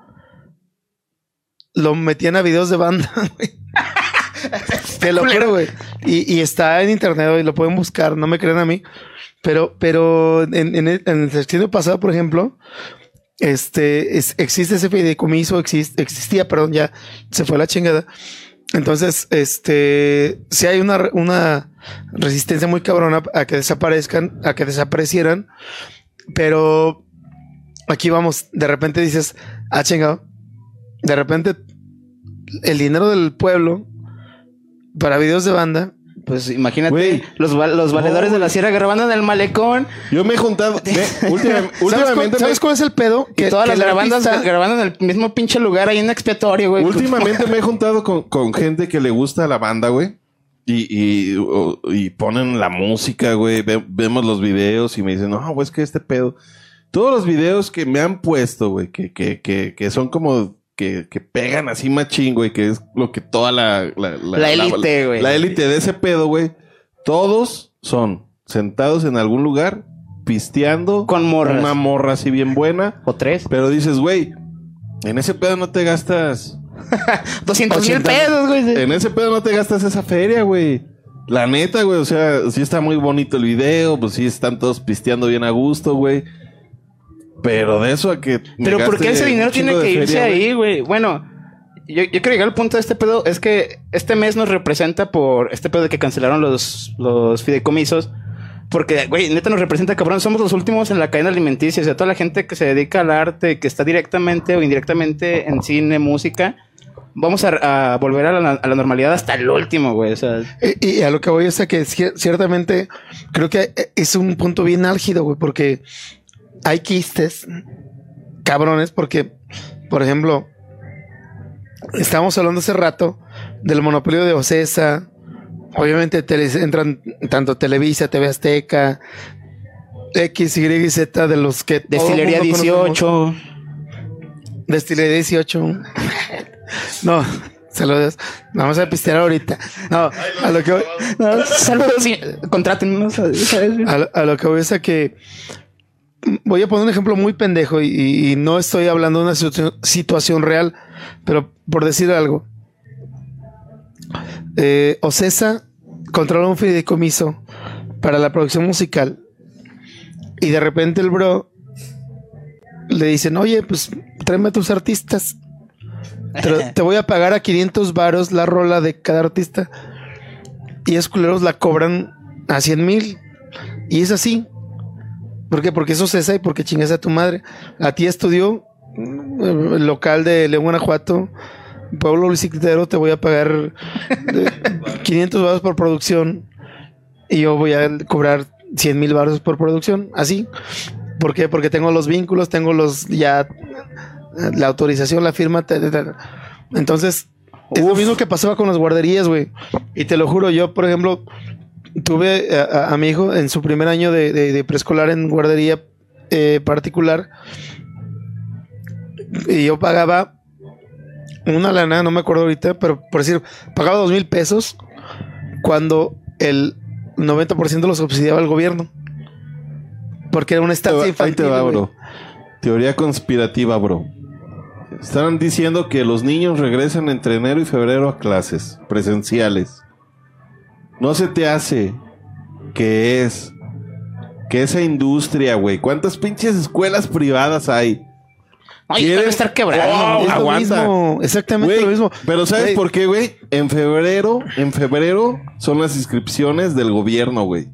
lo metían a videos de banda, güey. Te lo juro, güey. Y, está en internet y lo pueden buscar, no me crean a mí. Pero, pero en, el, en pasado, por ejemplo, este es- existe ese fideicomiso, existe, existía, perdón, ya se fue la chingada. Entonces, este, si hay una, una resistencia muy cabrona a que desaparezcan, a que desaparecieran, pero aquí vamos, de repente dices, ah, chingado, de repente el dinero del pueblo para videos de banda Pues imagínate, Güey. los, va- los valedores de la sierra grabando en el malecón Yo me he juntado... me- última- ¿Sabes, cuál, últimamente... sabes cuál es el pedo? y todas las el grabandas artista- grabando en el mismo pinche lugar ahí en expiatorio, güey. Últimamente me he juntado con, con gente que le gusta la banda, güey. Y, y, o- y ponen la música, güey. Ve- vemos los videos y me dicen, no, güey, es que este pedo. Todos los videos que me han puesto, güey, que, que, que, que son como que, que pegan así machín, güey, que es lo que toda la... La, La élite, güey. La élite de ese pedo, güey. Todos son sentados en algún lugar, pisteando. Con morras. Una morra así bien buena. O tres. Pero dices, güey, en ese pedo no te gastas... 200 mil 80. pesos, güey. En ese pedo no te gastas esa feria, güey. La neta, güey, o sea, sí está muy bonito el video, pues sí están todos pisteando bien a gusto, güey. Pero de eso a que. Pero ¿por qué ese dinero tiene que irse feria, ahí, güey? Bueno, yo, yo quiero llegar al punto de este pedo. Es que este mes nos representa por este pedo de que cancelaron los, los fideicomisos. Porque, güey, neta nos representa, cabrón. Somos los últimos en la cadena alimenticia. O sea, toda la gente que se dedica al arte, que está directamente o indirectamente en cine, música. Vamos a, a volver a la, a la normalidad hasta el último, güey. O sea, Y, y a lo que voy es a que cier- ciertamente creo que es un punto bien álgido, güey, porque hay quistes cabrones, porque, por ejemplo, estábamos hablando hace rato del monopolio de Ocesa. Obviamente entran tanto Televisa, TV Azteca, X, Y y Z de los que Destilería mundo conocemos. 18. Destilería 18. no, saludos. Vamos a pistear ahorita. No, a lo que voy, No, saludos y. ¿sabes? a, a lo que voy es a que voy a poner un ejemplo muy pendejo y, y no estoy hablando de una situ- situación real, pero por decir algo. Eh, Ocesa controla un fideicomiso para la producción musical y de repente el bro le dicen, oye, pues tráeme a tus artistas. Te, te voy a pagar a 500 varos la rola de cada artista. Y esos culeros la cobran a 100 mil. Y es así. ¿Por qué? Porque eso cesa y porque chingas a tu madre. A ti estudió el local de León, Guanajuato. Pueblo Luis Quintero, te voy a pagar eh, 500 varos por producción. Y yo voy a cobrar 100 mil varos por producción. Así. ¿Por qué? Porque tengo los vínculos, tengo los ya la autorización, la firma. ta, ta, ta. Entonces, es lo mismo que pasaba con las guarderías, güey. Y te lo juro, yo, por ejemplo, tuve a, mi hijo en su primer año de, de- de preescolar en guardería eh, particular. Y yo pagaba una lana, no me acuerdo ahorita, pero por decir, pagaba dos mil pesos cuando el 90% lo subsidiaba el gobierno. Porque era una estancia Ahí infantil. te va, güey. bro. Teoría conspirativa, bro. Están diciendo que los niños regresan entre enero y febrero a clases presenciales. No se te hace que es que esa industria, güey. ¿Cuántas pinches escuelas privadas hay? Ay, ¿Quieren- debe estar quebrando. Lo aguanta. mismo, exactamente lo mismo. Pero ¿sabes por qué, güey? En febrero, en febrero son las inscripciones del gobierno, güey.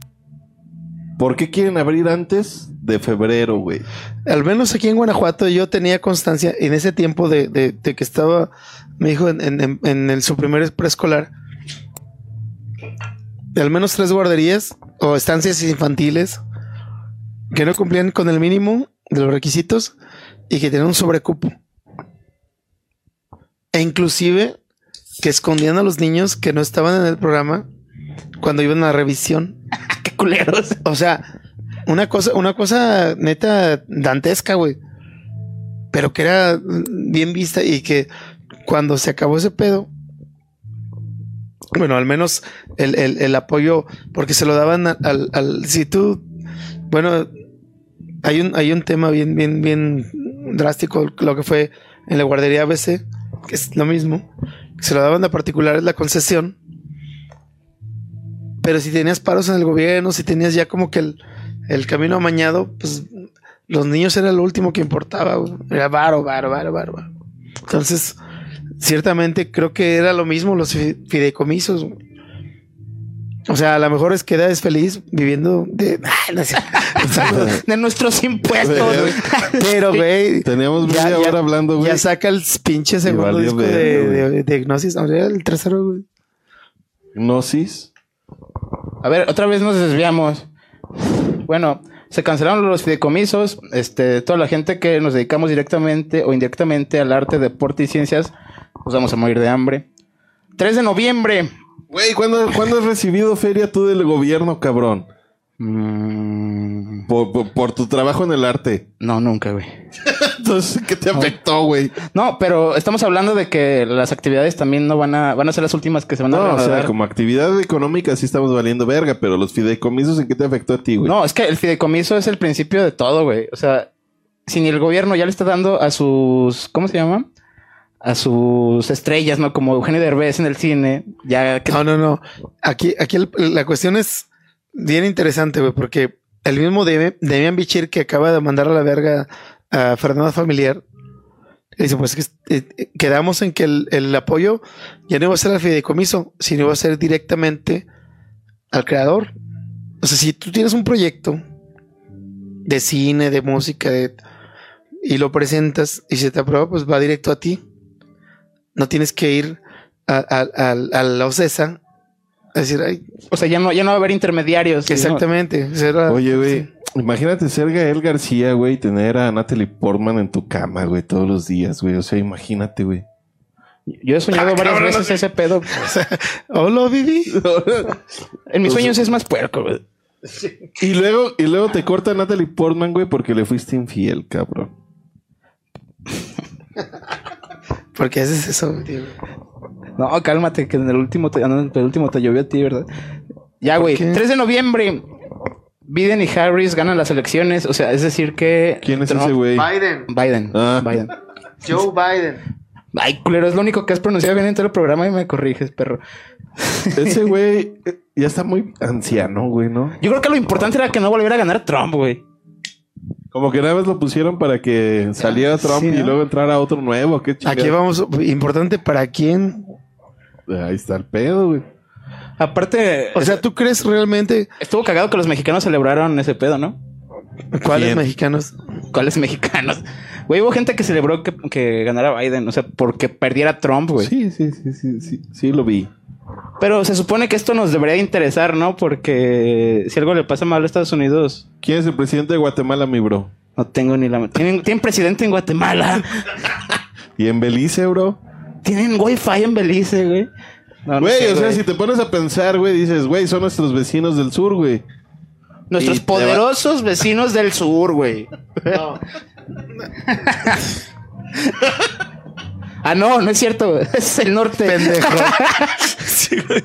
¿Por qué quieren abrir antes de febrero, güey? Al menos aquí en Guanajuato yo tenía constancia en ese tiempo de, de- de que estaba mi hijo en, en- en- en el, su primer preescolar. De al menos tres guarderías o estancias infantiles que no cumplían con el mínimo de los requisitos y que tenían un sobrecupo. E inclusive que escondían a los niños que no estaban en el programa cuando iban a la revisión. Qué culeros. O sea, una cosa, una cosa neta dantesca, güey. Pero que era bien vista y que cuando se acabó ese pedo, bueno, al menos el, el- el apoyo, porque se lo daban al, al- si tú, bueno, hay un, hay un tema bien, bien, bien drástico, lo que fue en la guardería ABC, que es lo mismo, se lo daban a particulares la concesión, pero si tenías paros en el gobierno, si tenías ya como que el, el camino amañado, pues los niños era lo último que importaba. Era varo, varo, varo. varo. Entonces, ciertamente creo que era lo mismo los fi- fideicomisos. O sea, a lo mejor es que es feliz viviendo de... sé. De nuestros impuestos. Pero, güey... Teníamos ya- media ya- hora hablando, güey. Ya saca el pinche segundo disco de, de, de Gnosis. No, era el tercero, güey. Gnosis. A ver, otra vez nos desviamos. Bueno, se cancelaron los fideicomisos. Este, toda la gente que nos dedicamos directamente o indirectamente al arte, deporte y ciencias, nos vamos a morir de hambre. 3 de noviembre. Güey, ¿cuándo, ¿cuándo has recibido feria tú del gobierno, cabrón? Mm, Por, por- por tu trabajo en el arte. no, nunca, güey. Entonces, ¿qué te afectó, güey? No, pero estamos hablando de que las actividades también no van a, van a ser las últimas que se van a No, o sea, como actividad económica sí estamos valiendo verga, pero los fideicomisos, ¿en qué te afectó a ti, güey? No, es que el fideicomiso es el principio de todo, güey. O sea, si ni el gobierno ya le está dando a sus, ¿cómo se llama? A sus estrellas, ¿no? Como Eugenio Derbez en el cine. Ya que No, no, no. Aquí, aquí la cuestión es bien interesante, güey, porque el mismo Demi- Demian Bichir que acaba de mandar a la verga a Fernanda Familiar, dice, pues eh, eh, quedamos en que el, el apoyo ya no iba a ser al fideicomiso, sino iba a ser directamente al creador. O sea, si tú tienes un proyecto de cine, de música, de- y lo presentas y se te aprueba, pues va directo a ti. No tienes que ir a, a- a- a la OCESA a decir, ay, O sea, ya no, ya no va a haber intermediarios. exactamente. era- Oye, güey, imagínate ser Gael García, güey, y tener a Natalie Portman en tu cama, güey, todos los días, güey. O sea, imagínate, güey. Yo he soñado Ah, varias cabrón, veces no ese pedo. Hola, Vivi. En mis sueños es más puerco, güey. y luego, y luego te corta Natalie Portman, güey, porque le fuiste infiel, cabrón. ¿Por qué haces eso, tío? No, cálmate, que en el último te, ah, no, en el último te llovió a ti, ¿verdad? Ya, güey. qué? 3 de noviembre. Biden y Harris ganan las elecciones. O sea, es decir que. ¿Quién es Trump- ese güey? Biden. Biden. Ah. Biden. Joe Biden. Ay, culero, es lo único que has pronunciado bien en todo el programa y me corriges, perro. Ese güey eh, ya está muy anciano, güey, ¿no? Yo creo que lo importante era que no volviera a ganar Trump, güey. Como que nada más lo pusieron para que saliera Trump Sí, y luego entrara otro nuevo. Qué. Aquí vamos, importante para quién. Ahí está el pedo, güey. Aparte, O sea, ¿tú crees realmente estuvo cagado que los mexicanos celebraron ese pedo, ¿no? cuáles mexicanos? ¿Cuáles mexicanos? Güey, hubo gente que celebró que, que ganara Biden, o sea, porque perdiera Trump, güey. Sí, sí, sí, sí, sí, sí, lo vi. Pero se supone que esto nos debería interesar, ¿no? Porque si algo le pasa mal a Estados Unidos, ¿Quién es el presidente de Guatemala, mi bro? no tengo ni la... Tienen, tienen presidente en Guatemala. ¿Y en Belice, bro? tienen wifi en Belice, güey. No, no Güey, sé, o sea, güey. si te pones a pensar, güey, dices, güey, son nuestros vecinos del sur, güey. Nuestros y te va- poderosos vecinos del sur, güey. Ah, no, no es cierto. Es el norte. Pendejo.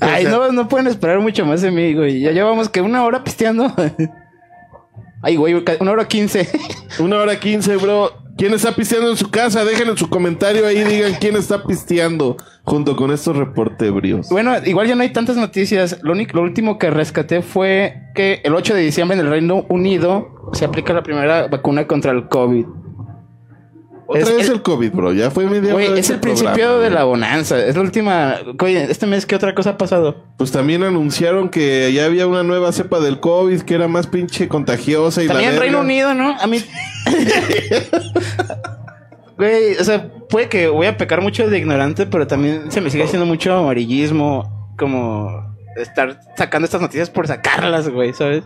Ay, O sea- no, no pueden esperar mucho más de mí, güey. Ya llevamos que una hora pisteando. Ay, güey, una hora quince. Una hora quince, bro. ¿Quién está pisteando en su casa? Dejen en su comentario ahí, digan quién está pisteando junto con estos reportebrios. bueno, igual ya no hay tantas noticias. Lo, único, lo último que rescaté fue que el 8 de diciembre en el Reino Unido se aplica la primera vacuna contra el COVID. Otra es vez el- el COVID, bro. Ya fue media Güey, es el principio de la bonanza. Es la última. Oye, este mes, ¿qué otra cosa ha pasado? Pues también anunciaron que ya había una nueva cepa del COVID que era más pinche contagiosa y También en Reino. Unido, ¿no? A mí. Güey, o sea, puede que voy a pecar mucho de ignorante, pero también se me sigue haciendo mucho amarillismo. Como estar sacando estas noticias por sacarlas, güey, ¿sabes?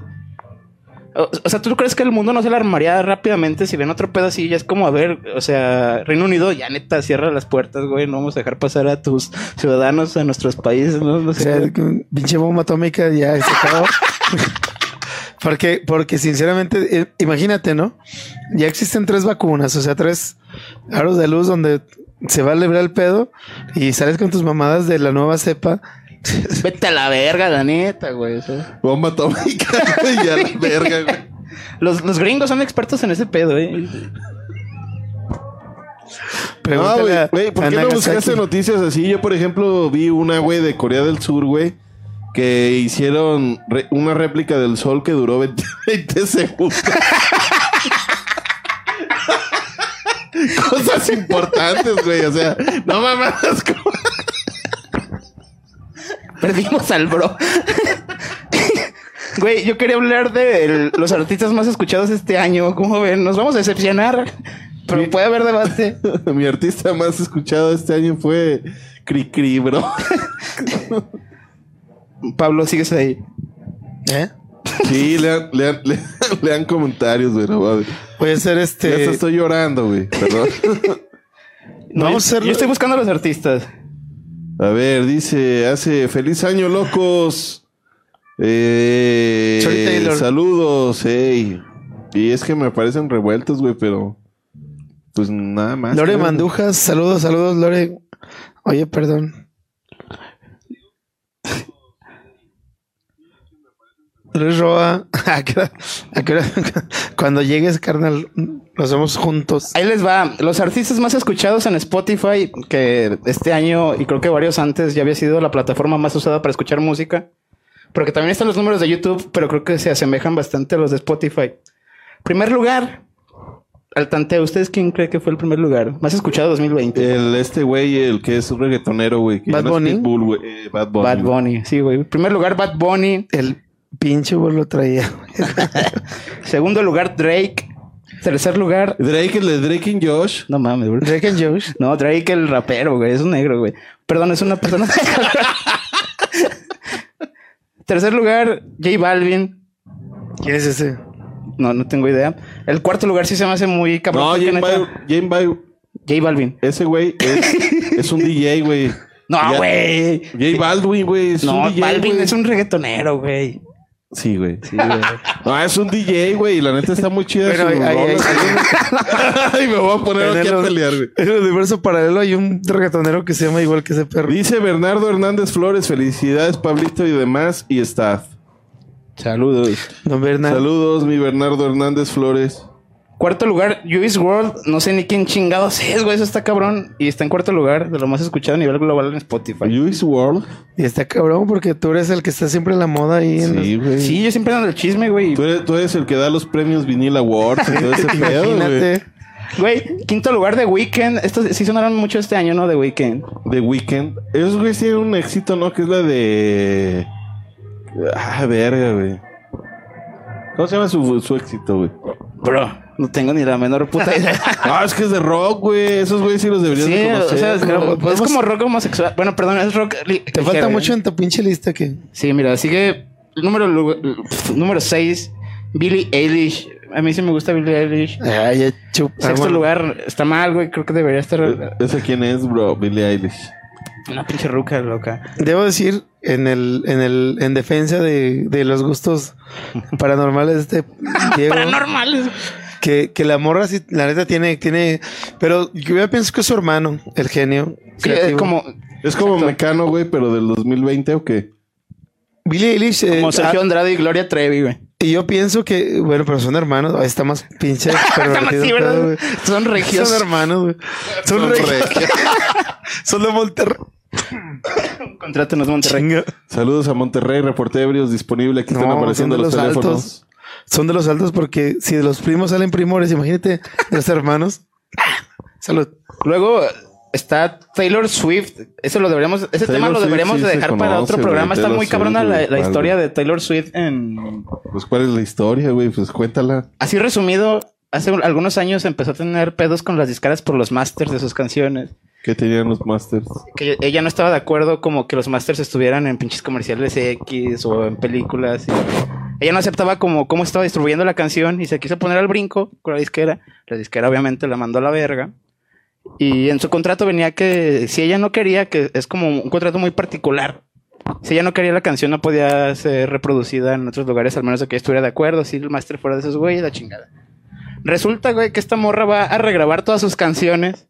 O, o sea, ¿tú crees que el mundo no se alarmaría rápidamente si ven otro pedo así? Ya es como, a ver, o sea, Reino Unido ya neta cierra las puertas, güey. No vamos a dejar pasar a tus ciudadanos a nuestros países, ¿no? No O sea, pinche bomba atómica ya se acabó. porque, porque sinceramente, eh, imagínate, ¿no? Ya existen tres vacunas, o sea, tres aros de luz donde se va a librar el pedo y sales con tus mamadas de la nueva cepa. Vete a la verga, la neta, güey. o sea. Bomba atómica, güey, ya la verga, güey. Los, los gringos son expertos en ese pedo, eh. No, güey, a- güey, ¿por a qué no buscaste noticias así? Yo, por ejemplo, vi una, güey, de Corea del Sur, güey, que hicieron re- una réplica del sol que duró 20, 20 segundos. Cosas importantes, güey, o sea, no mamas. como- Perdimos al bro. Güey, yo quería hablar de el- los artistas más escuchados este año. ¿Cómo ven? Nos vamos a decepcionar. Pero puede haber debate. Mi artista más escuchado este año fue Cricri, bro. Pablo, sigues ahí. ¿Eh? Sí, lean, lean, lean, lean comentarios, güey. hacer Ya este. hasta estoy llorando, güey. Perdón. No, Vamos a hacerlo- yo estoy buscando a los artistas. A ver, dice, hace feliz año, locos. Eh. Saludos, ey. Y es que me parecen revueltos, güey, pero pues nada más. Lore. Mandujas, saludos, saludos, Lore. Oye, perdón. Luis Roa, ¿a qué hora- a qué hora? cuando llegues, carnal, lo hacemos juntos. Ahí les va. Los artistas más escuchados en Spotify, que este año y creo que varios antes ya había sido la plataforma más usada para escuchar música. Porque también están los números de YouTube, pero creo que se asemejan bastante a los de Spotify. Primer lugar, al tanteo. ¿Ustedes quién cree que fue el primer lugar? Más escuchado 2020. El este güey, el que es un reggaetonero, güey. Bad ya no es Bunny. Pitbull, güey. Eh, Bad Bunny. Bad Bunny, sí, güey. Primer lugar, Bad Bunny. El pinche güey lo traía. Segundo lugar, Drake. Tercer lugar, Drake, el de Drake and Josh. no mames, güey. Drake and Josh. No, Drake el rapero, güey. Es un negro, güey. Perdón, es una persona. Tercer lugar, J Balvin. ¿Quién es ese? No, no tengo idea. El cuarto lugar sí se me hace muy cabrón. No, neta- Bal- Jane Bal- J Balvin. ese güey es, es un DJ, güey. No, güey. J Baldwin, güey. No, DJ, Balvin es un reggaetonero, güey. Sí, güey. Sí, güey. No, es un DJ, güey. y La neta está muy chida. Pero su ahí- ahí- rola, ahí- Ay, me voy a poner aquí el- a pelear, güey. En el universo paralelo hay un reggaetonero que se llama igual que ese perro. Dice Bernardo Hernández Flores, felicidades Pablito y demás y staff. Saludos. Don Bernard. Saludos, mi Bernardo Hernández Flores. Cuarto lugar, Juice World. No sé ni quién chingados es, güey. Eso está cabrón. Y está en cuarto lugar de lo más escuchado a nivel global en Spotify. Juice World. Y está cabrón porque tú eres el que está siempre en la moda ahí. En Sí, güey. Sí, yo siempre ando el chisme, güey. Tú eres, tú eres el que da los premios Vinil Awards y todo ese pedo, güey. Imagínate. Güey, quinto lugar de Weekend. Estos sí sonaron mucho este año, ¿no? De Weekend. The Weeknd. Esos güeyes tienen un éxito, ¿no? Que es la de... Ah, verga, güey. ¿Cómo se llama su, su éxito, güey? Bro, no tengo ni la menor puta idea. Ah, es que es de rock, güey. Esos güeyes sí los deberías Sí, de o conocer. sea, es, como rock homosexual. Bueno, perdón, es rock. li- Te ligero, falta ¿eh? mucho en tu pinche lista que. Sí, mira, sigue el número número 6, Billie Eilish. A mí sí me gusta Billie Eilish. Ay, ya chupa. Sexto bueno. lugar está mal, güey. Creo que debería estar Eh, ¿Esa quién es, bro? Billie Eilish. una pinche ruca loca. Debo decir, en el, en el, en defensa de, de los gustos paranormales de este Diego, Paranormales. Que, que la morra sí, la neta tiene, tiene, pero yo ya pienso que es su hermano, el genio. Sí, es como, Es como Mecano, güey, pero del 2020 o qué? Billie Eilish. eh, como Sergio ah, Andrade y Gloria Trevi, güey. y yo pienso que, bueno, pero son hermanos. Ahí está más pinche Está. Son regios. Son hermanos, güey. Son, Son regios. regios. son de Monterrey. Contrátenos Monterrey. Chinga. Saludos a Monterrey, reporte ebrios disponible. Aquí están apareciendo los, los teléfonos. altos. Son de los altos porque si de los primos salen primores, imagínate de los hermanos. Salud. Luego está Taylor Swift. Eso lo deberíamos, ese Taylor tema lo deberíamos de dejar para conoce, otro programa. Está Taylor muy Swift, cabrona la, historia de Taylor Swift en Pues, ¿cuál es la historia, güey? Pues, cuéntala. Así resumido, hace un- algunos años empezó a tener pedos con las discaras por los masters de sus canciones. ¿Qué tenían los masters? Que ella no estaba de acuerdo como que los masters estuvieran en pinches comerciales X o en películas. y ella no aceptaba como cómo estaba distribuyendo la canción y se quiso poner al brinco con la disquera. La disquera obviamente la mandó a la verga. Y en su contrato venía que si ella no quería, que es como un contrato muy particular. Si ella no quería la canción no podía ser reproducida en otros lugares, al menos de que ella estuviera de acuerdo. Si el máster fuera de esos güeyes, la chingada. Resulta, güey, que esta morra va a regrabar todas sus canciones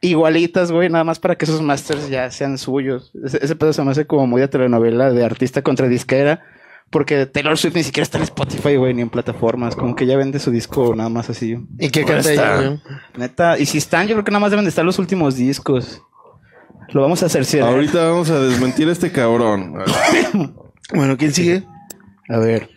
igualitas, güey, nada más para que esos masters ya sean suyos. Ese, ese pedo se me hace como muy de telenovela de artista contra disquera. Porque Taylor Swift ni siquiera está en Spotify, güey, ni en plataformas. Como que ya vende su disco nada más así. ¿Y qué canta está. ella, güey? Neta, y si están, yo creo que nada más deben de estar los últimos discos. Lo vamos a hacer cierto. Ahorita vamos a desmentir a este cabrón. Bueno, ¿quién sigue? A ver.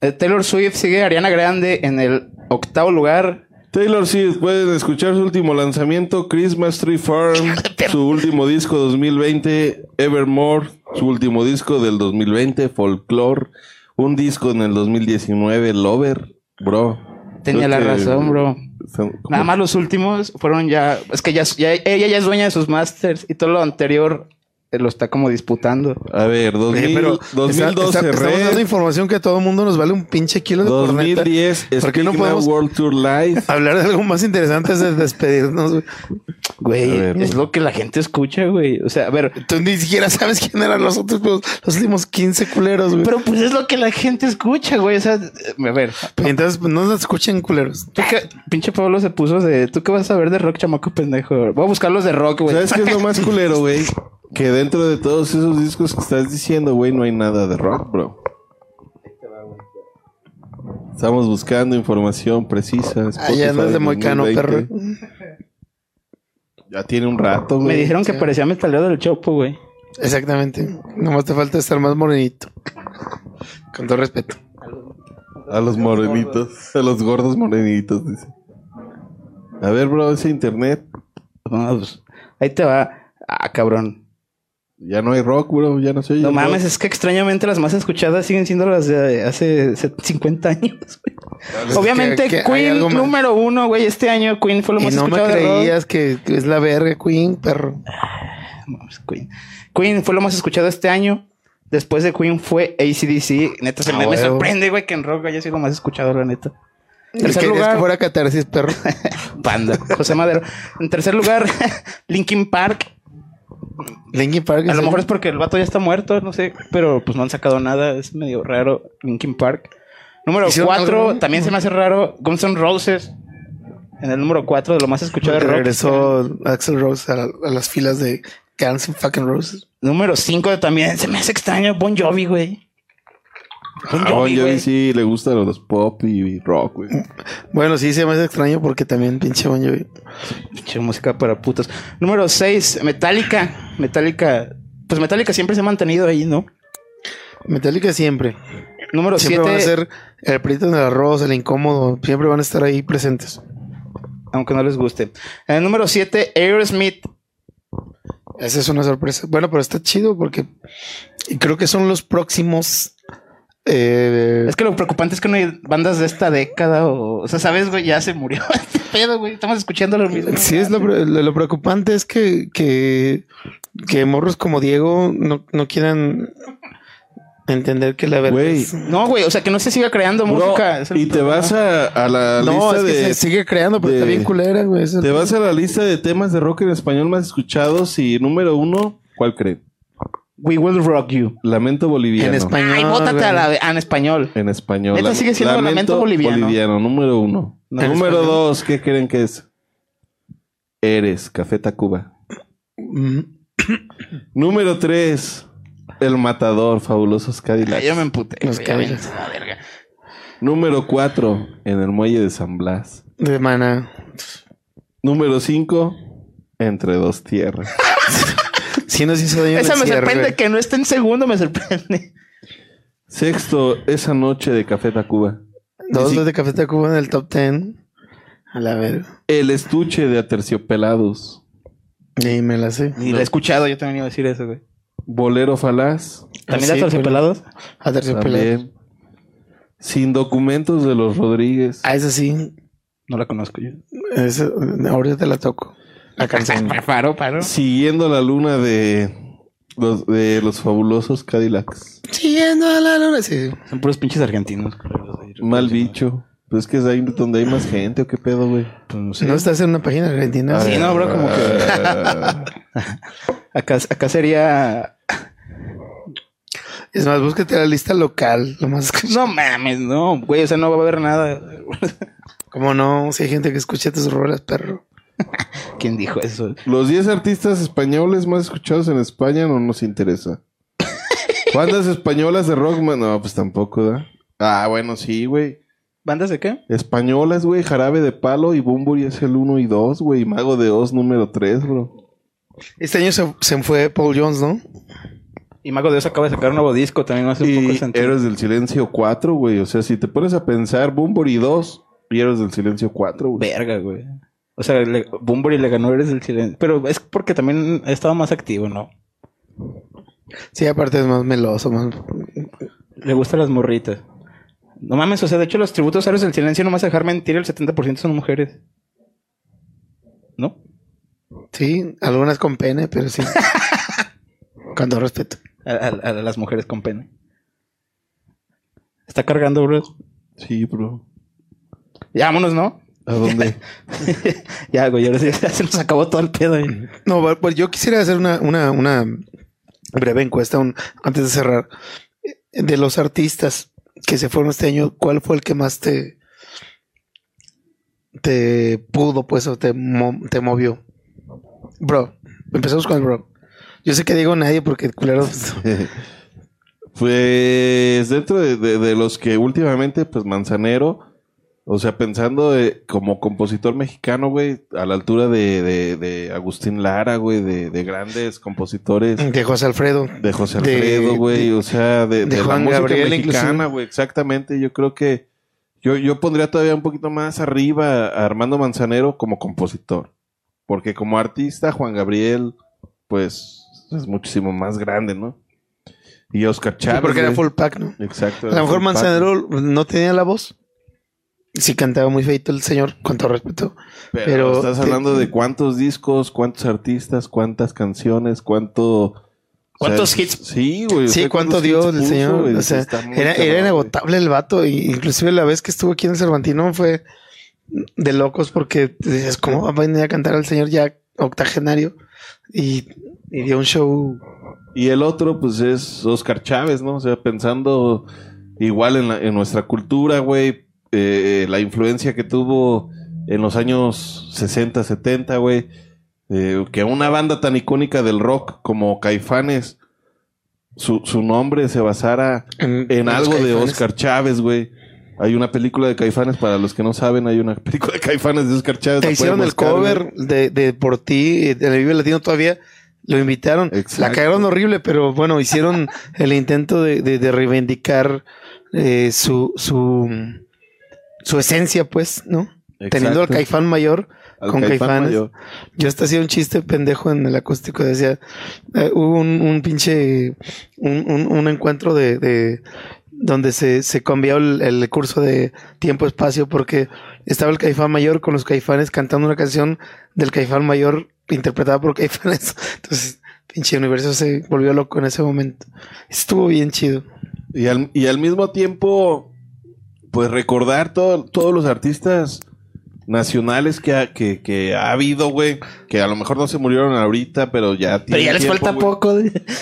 Eh, Taylor Swift sigue Ariana Grande en el octavo lugar. Taylor Swift, pueden escuchar su último lanzamiento, Christmas Tree Farm, su último disco 2020, Evermore, su último disco del 2020, Folklore, un disco en el 2019, Lover, bro. Tenía la razón, bro. Nada más los últimos fueron ya. Es que ya, ya- ella ya es dueña de sus masters y todo lo anterior lo está como disputando. A ver, 2000, Oye, pero 2012 está- está- estamos dando información que a todo mundo nos vale un pinche kilo de corneta. 2010 ¿Por qué no podemos World Tour Live. hablar de algo más interesante antes de despedirnos? güey? Ver. es lo que la gente escucha, güey. O sea, a ver. Tú ni siquiera sabes quién eran los otros, los, los últimos 15 culeros, güey. Pero pues es lo que la gente escucha, güey. O sea, a ver. Entonces pues, no nos escuchen culeros. ¿tú qué- pinche Pablo se puso de. ¿Tú qué vas a saber de rock, chamaco pendejo? Voy a buscar los de rock, güey. ¿Sabes qué es lo más culero, güey? Que dentro de todos esos discos que estás diciendo, güey, no hay nada de rock, bro. Estamos buscando información precisa. Allá no es de Moicano, 2020. perro. Ya tiene un rato, güey. Me dijeron que parecía metalero del Chopo, güey. Exactamente. Nomás te falta estar más morenito. Con todo respeto. A los morenitos. A los gordos morenitos, dice. A ver, bro, ese internet. Pues, ahí te va. Ah, cabrón. Ya no hay rock, bro. Ya no oye. No mames, rock. es que extrañamente las más escuchadas siguen siendo las de hace 50 años. güey. Obviamente, que- que hay Queen número uno, güey. Este año Queen fue lo Y más no me escuchado de rock. creías que, que es la verga, Queen, perro. Mames, Queen. Queen fue lo más escuchado este año. Después de Queen fue ACDC. Neta, se Ah, me, me sorprende, güey, que en rock haya sido lo más escuchado, la neta. En tercer que lugar, que fuera catarsis, perro. Panda, José Madero. En tercer lugar, Linkin Park. Linkin Park. A lo mejor es porque el vato ya está muerto, no sé, pero pues no han sacado nada. Es medio raro Linkin Park. Número ¿Hicieron 4, algo? también se me hace raro Guns N' Roses. En el número 4 de lo más escuchado de rock. regresó Axel Rose a, la- a las filas de Guns N' fucking Roses. Número 5 también se me hace extraño Bon Jovi, güey. Bon A Bon Jovi, Jovi sí le gusta los pop y rock, güey. Bueno, sí, se me hace extraño porque también pinche Bon Jovi. Pinche música para putos. Número 6, Metallica. Metallica. Pues Metallica siempre se ha mantenido ahí, ¿no? Metallica siempre. Número Siempre van a 7, ser el prieto en el arroz, el incómodo. Siempre van a estar ahí presentes. aunque no les guste. El número 7, Aerosmith. Esa es una sorpresa. Bueno, pero está chido porque y creo que son los próximos. Eh, Es que lo preocupante es que no hay bandas de esta década o... O sea, ¿sabes, güey? Ya se murió este pedo, güey. Estamos escuchando lo mismo. sí, es lo, lo, lo preocupante es que, que, que morros como Diego no, no quieran entender que la verdad es- No, güey. O sea, que no se siga creando Bro, música. Y te problema. vas a, a la No, lista es que de. se sigue creando, pero de- está bien culera, güey. Te vas a la lista de temas de rock en español más escuchados y número uno, ¿cuál creen? We Will Rock You. Lamento boliviano. En español. Ay, bótate a la... en español. En español. Sigue siendo Lamento Boliviano. número uno. No, número español. dos, ¿qué creen que es? Eres, Café Tacuba. Mm, Número tres, El Matador, Fabulosos Cadillacs. Ay, yo me emputé. Los Cadillacs. verga. Número cuatro, En el Muelle de San Blas. De mana. Número cinco, Entre dos tierras. Nos hizo daño Esa me cierre, sorprende que no esté en segundo, me sorprende. Sexto, Esa Noche de Café Tacuba. Dos Sí. de Café Tacuba en el top ten. A la verga. El Estuche de Aterciopelados. Y me la sé. Ni lo he escuchado, yo también iba a decir eso, güey. Bolero Falaz. ¿También Ah, de sí, Terciopelados? A terciopelado. También. Sin documentos de los Rodríguez. Ah, esa sí. No la conozco yo. Esa, ahorita te la toco. La canción. Paro, paro. Siguiendo la luna de los, de los fabulosos Cadillacs. Siguiendo a la luna. Sí. Son puros pinches argentinos. Mal bicho. Pues es que es ahí donde hay más gente o qué pedo, güey. Pues no sé. No estás en una página argentina. Sí, no, bro, como que- Acá, acá sería... Es más, búscate la lista local. Lo más No mames, no, güey. O sea, no va a haber nada. Como no, si hay gente que escucha tus rolas, perro. ¿Quién dijo eso? Los 10 artistas españoles más escuchados en España no nos interesa. ¿Bandas españolas de rock? man? No, pues tampoco, ¿da? Ah, bueno, sí, güey. ¿Bandas de qué? Españolas, güey. Jarabe de Palo y Bumburi es el 1 y 2, güey. Mago de Oz número 3, bro. Este año se, se fue Paul Jones, ¿no? Y Mago de Dios acaba de sacar un nuevo disco. También hace un poco Y sentido. Héroes del Silencio 4, güey. O sea, si te pones a pensar, Bumburi 2 y Héroes del Silencio 4, güey. Verga, güey. O sea, le, Bunbury le ganó Eres del Silencio. Pero es porque también ha estado más activo, ¿no? Sí, aparte es más meloso, más... Le gustan las morritas. No mames, o sea, de hecho los tributos a Héroes del Silencio no me vas a dejar mentir, el 70% son mujeres. ¿No? Sí, algunas con pene, pero sí. con todo respeto. A, a- a las mujeres con pene. Está cargando, bro. Sí, bro. Ya, vámonos, ¿no? ¿A dónde? ya, güey, ya se nos acabó todo el pedo. No, pues yo quisiera hacer una, una, una breve encuesta un- antes de cerrar. De los artistas que se fueron este año, ¿cuál fue el que más te te pudo, pues, o te, mo- te movió? Bro, empezamos con el bro. Yo sé que digo nadie porque culero. Pues dentro de, de- de los que últimamente, pues Manzanero, o sea, pensando eh, como compositor mexicano, güey, a la altura de, de- de Agustín Lara, güey, de, de grandes compositores, De José Alfredo. de José de- Alfredo, güey, de- o sea, de, de de la Juan música Gabriel, mexicana, güey, exactamente. Yo creo que yo, yo pondría todavía un poquito más arriba a Armando Manzanero como compositor, porque como artista, Juan Gabriel, pues, es muchísimo más grande, ¿no? Y Oscar Sí, Chávez. porque era full pack, ¿no? Exacto. A lo mejor pack. Manzanero no tenía la voz. Sí cantaba muy feito el señor, con todo respeto. Pero, pero estás te- hablando de cuántos discos, cuántos artistas, cuántas canciones, cuánto... o ¿Cuántos hits? Sí, güey. Sí, cuánto dio el puso, señor. güey, O sea, era, era inagotable el vato. Y inclusive la vez que estuvo aquí en el Cervantino fue de locos porque dices, ¿cómo va a venir a cantar al señor ya octogenario? Y, y dio un show. Y el otro, pues, es Oscar Chávez, ¿no? O sea, pensando igual en, la- en nuestra cultura, güey, eh, la influencia que tuvo en los años 60, 70, güey, eh, que una banda tan icónica del rock como Caifanes, su, su nombre se basara En, en algo de. Oscar Chávez, güey. Hay una película de Caifanes, para los que no saben, hay una película de Caifanes de Oscar Chávez. Te hicieron el buscar, cover de, de Por ti, de Vive Latino todavía. Lo invitaron. Exacto. La cagaron horrible, pero bueno, hicieron el intento de, de- de reivindicar eh, su, su, su esencia, pues, ¿no? güey. Teniendo al Exacto. Caifán mayor Al con Caifán Caifanes. mayor. Yo hasta hacía un chiste pendejo en el acústico. Decía, eh, hubo un, un pinche, un, un- un encuentro de, de- donde se, se cambió el, el curso de tiempo-espacio porque estaba el Caifán mayor con los Caifanes cantando una canción del Caifán mayor interpretada por Caifanes. Entonces, pinche universo se volvió loco en ese momento. Estuvo bien chido. Y al, y al mismo tiempo, pues recordar todo- todos los artistas nacionales que ha, que, que ha habido, güey. Que a lo mejor no se murieron ahorita, pero ya Pero ya les tiempo, falta güey. poco.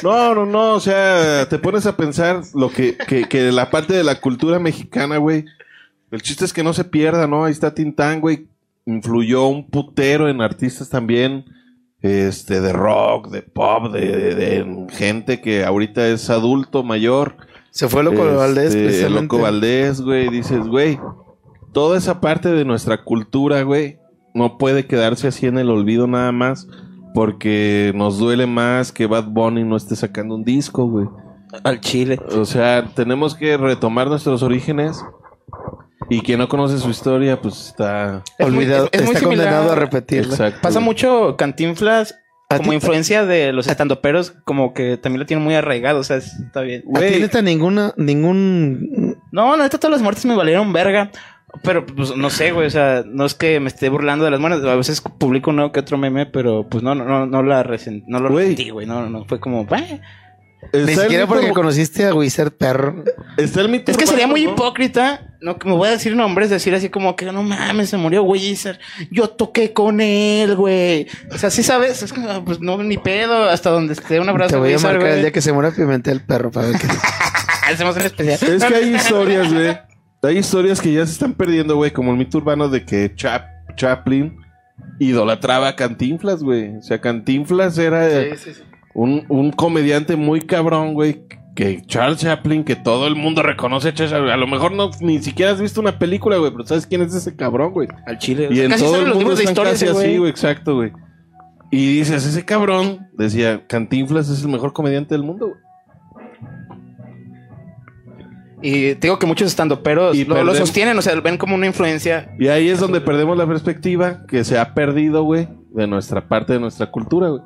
No, no, no. O sea, te pones a pensar lo que, que, que la parte de la cultura mexicana, güey. El chiste es que no se pierda, ¿no? Ahí está Tintán, güey. Influyó un putero en artistas también. Este, de rock, de pop, de, de- de gente que ahorita es adulto, mayor. Se fue loco Este, Valdés. El precisamente. Loco Valdés, güey. Dices, güey, toda esa parte de nuestra cultura, güey, no puede quedarse así en el olvido nada más. Porque nos duele más que Bad Bunny no esté sacando un disco, güey. Al chile. O sea, tenemos que retomar nuestros orígenes. Y quien no conoce su historia, pues está. Es muy- Olvidado. es- está similar. condenado a repetirla. Exacto. Pasa mucho Cantinflas ¿A como influencia de los estandoperos, como que también lo tienen muy arraigado, o sea, es- está bien. A ti Güey. neta ninguna, ningún No, no, neta, todas las muertes me valieron verga. Pero, pues, no sé, güey, o sea, no es que me esté burlando de las muertes. A veces publico uno que otro meme, pero, pues, no, no, no, no la no lo Güey. resentí, güey. No, no, no, fue como, "Bah". Ni siquiera mito- porque conociste a Wizard Perro. Está el mito Es que sería muy ¿no? hipócrita, no que me voy a decir nombres, decir así como que no mames, se murió Wizard. Yo toqué con él, güey. O sea, sí sabes, es como, pues no, ni pedo, hasta donde esté un abrazo Te voy a Wizard, marcar el día que se muera Pimentel Perro para ver qué. Hacemos un especial. Es que hay historias, güey. Hay historias que ya se están perdiendo, güey. Como el mito urbano de que Chap Chaplin idolatraba a Cantinflas, güey. O sea, Cantinflas era eh, un, un comediante muy cabrón, güey. Que Charles Chaplin, que todo el mundo reconoce a. A lo mejor no, ni siquiera has visto una película, güey. Pero ¿sabes quién es ese cabrón, güey? Al chile. Y en Casi todo el los mundo de están historia casi ese así, güey. Exacto, güey. Y dices, ese cabrón, decía, Cantinflas es el mejor comediante del mundo, güey. Y te digo que muchos estandoperos Y lo, sostienen, o sea, ven como una influencia. Y ahí es donde perdemos la perspectiva que se ha perdido, güey, de nuestra parte de nuestra cultura, güey.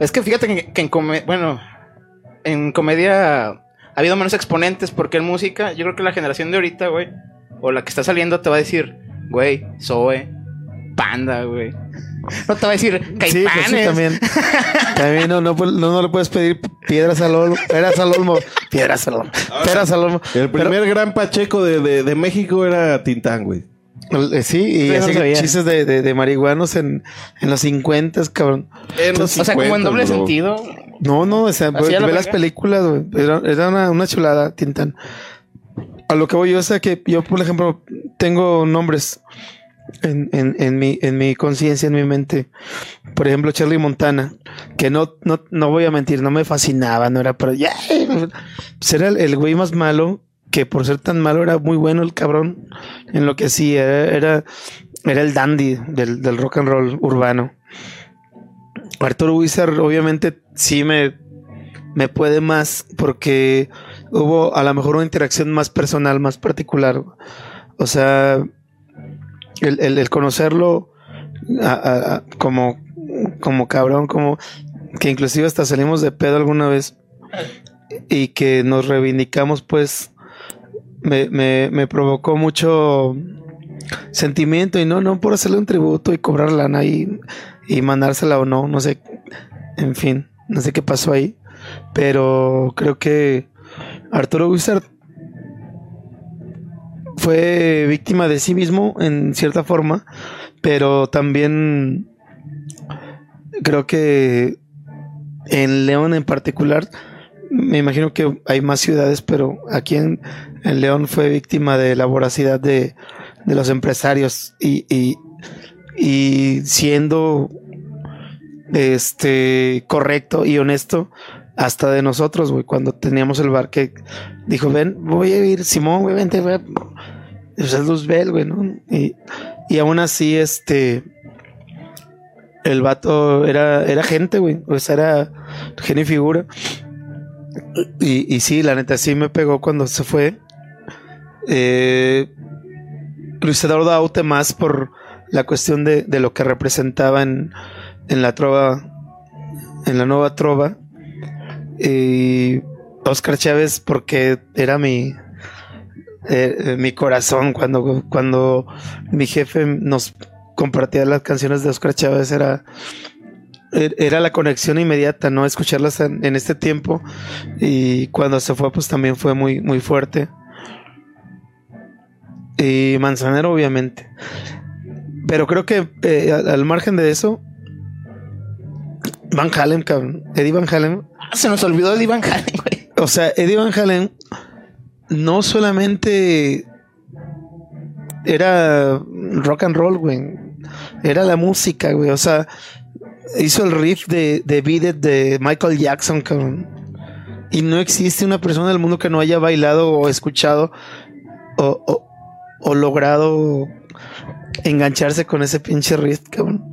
Es que fíjate que, que en comedia, bueno, en comedia ha habido menos exponentes porque en música, yo creo que la generación de ahorita, güey, o la que está saliendo te va a decir, güey, Zoe, Panda, güey. No te va a decir Sí, Caifanes. pues sí, también. También no, no, pu- no, no le puedes pedir piedras al olmo. Piedras al olmo. Piedras al olmo. Piedras al olmo. El primer gran pacheco de, de, de México era Tintán, güey. Pero, eh, sí, y Sí, no chistes de, de, de marihuanos en, en los 50, cabrón. En los o sea, como en 50, doble bro. sentido. No, no, o sea, ¿Así ve la las películas, güey. Era, era una, una chulada, Tintán. A lo que voy yo es a que yo, por ejemplo, tengo nombres en, en, en mi, en mi conciencia, en mi mente. Por ejemplo, Charlie Montana, que no, no, no voy a mentir, no me fascinaba, no era pero ya, Pues era el, el güey más malo, que por ser tan malo era muy bueno el cabrón en lo que hacía. Era, era, era el dandy del, del rock and roll urbano. Arturo Wizard obviamente sí me, me puede más porque hubo a lo mejor una interacción más personal, más particular. O sea, el, el- conocerlo como, como cabrón, como que inclusive hasta salimos de pedo alguna vez y que nos reivindicamos, pues me, me, provocó mucho sentimiento y no, no por hacerle un tributo y cobrar lana y, y mandársela o no, no sé, en fin, no sé qué pasó ahí, pero creo que Arturo Wizard fue víctima de sí mismo en cierta forma, pero también creo que en León en particular, me imagino que hay más ciudades, pero aquí en, en León fue víctima de la voracidad de, de los empresarios y, y, y siendo este correcto y honesto hasta de nosotros, güey, cuando teníamos el bar que dijo, ven, voy a ir, Simón, güey, vente, güey. Pues es Luzbel, güey. Y, y aún así, este, el vato era, era gente, güey, o sea, era genio y figura. Y, y sí, la neta, sí me pegó cuando se fue. Eh, Luis Eduardo Aute más por la cuestión de, de lo que representaba en, en la trova, en la nueva trova. Y Oscar Chávez porque era mi, eh, mi corazón cuando, cuando mi jefe nos compartía las canciones de Oscar Chávez era er- era la conexión inmediata, ¿no? Escucharlas en, en este tiempo y cuando se fue pues también fue muy, muy fuerte. Y Manzanero obviamente. Pero creo que eh, al, al margen de eso, Van Halen, cabrón. Eddie Van Halen Ah, se nos olvidó de Iván Halen, güey. o sea, Eddie Van Halen no solamente era rock and roll, güey. Era la música, güey. O sea, hizo el riff de, de Beat It de Michael Jackson, cabrón. Y no existe una persona del mundo que no haya bailado o escuchado o, o- o logrado engancharse con ese pinche riff, cabrón.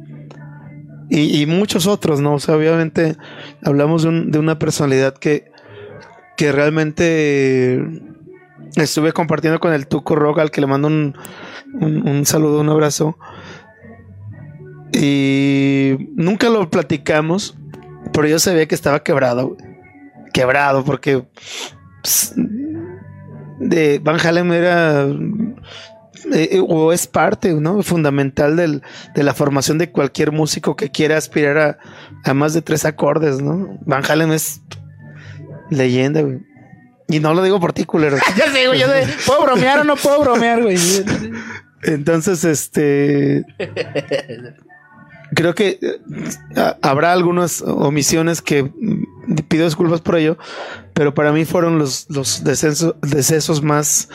Y, muchos otros, ¿no? O sea, obviamente hablamos de, un- de una personalidad que, que realmente estuve compartiendo con el Tuco Rock, al que le mando un, un, saludo, un abrazo. Y nunca lo platicamos, pero yo sabía que estaba quebrado, quebrado, porque pues, de Van Halen era eh, o es parte ¿no? fundamental del- de la formación de cualquier músico que quiera aspirar a, a más de tres acordes, ¿no? Van Halen es leyenda, güey. Y no lo digo por ti, culero. Ya sé, güey, yo de, ¿puedo bromear o no puedo bromear, güey? Entonces, este. Creo que eh, ha- habrá algunas omisiones que pido disculpas por ello, pero para mí fueron los, los descenso- decesos más,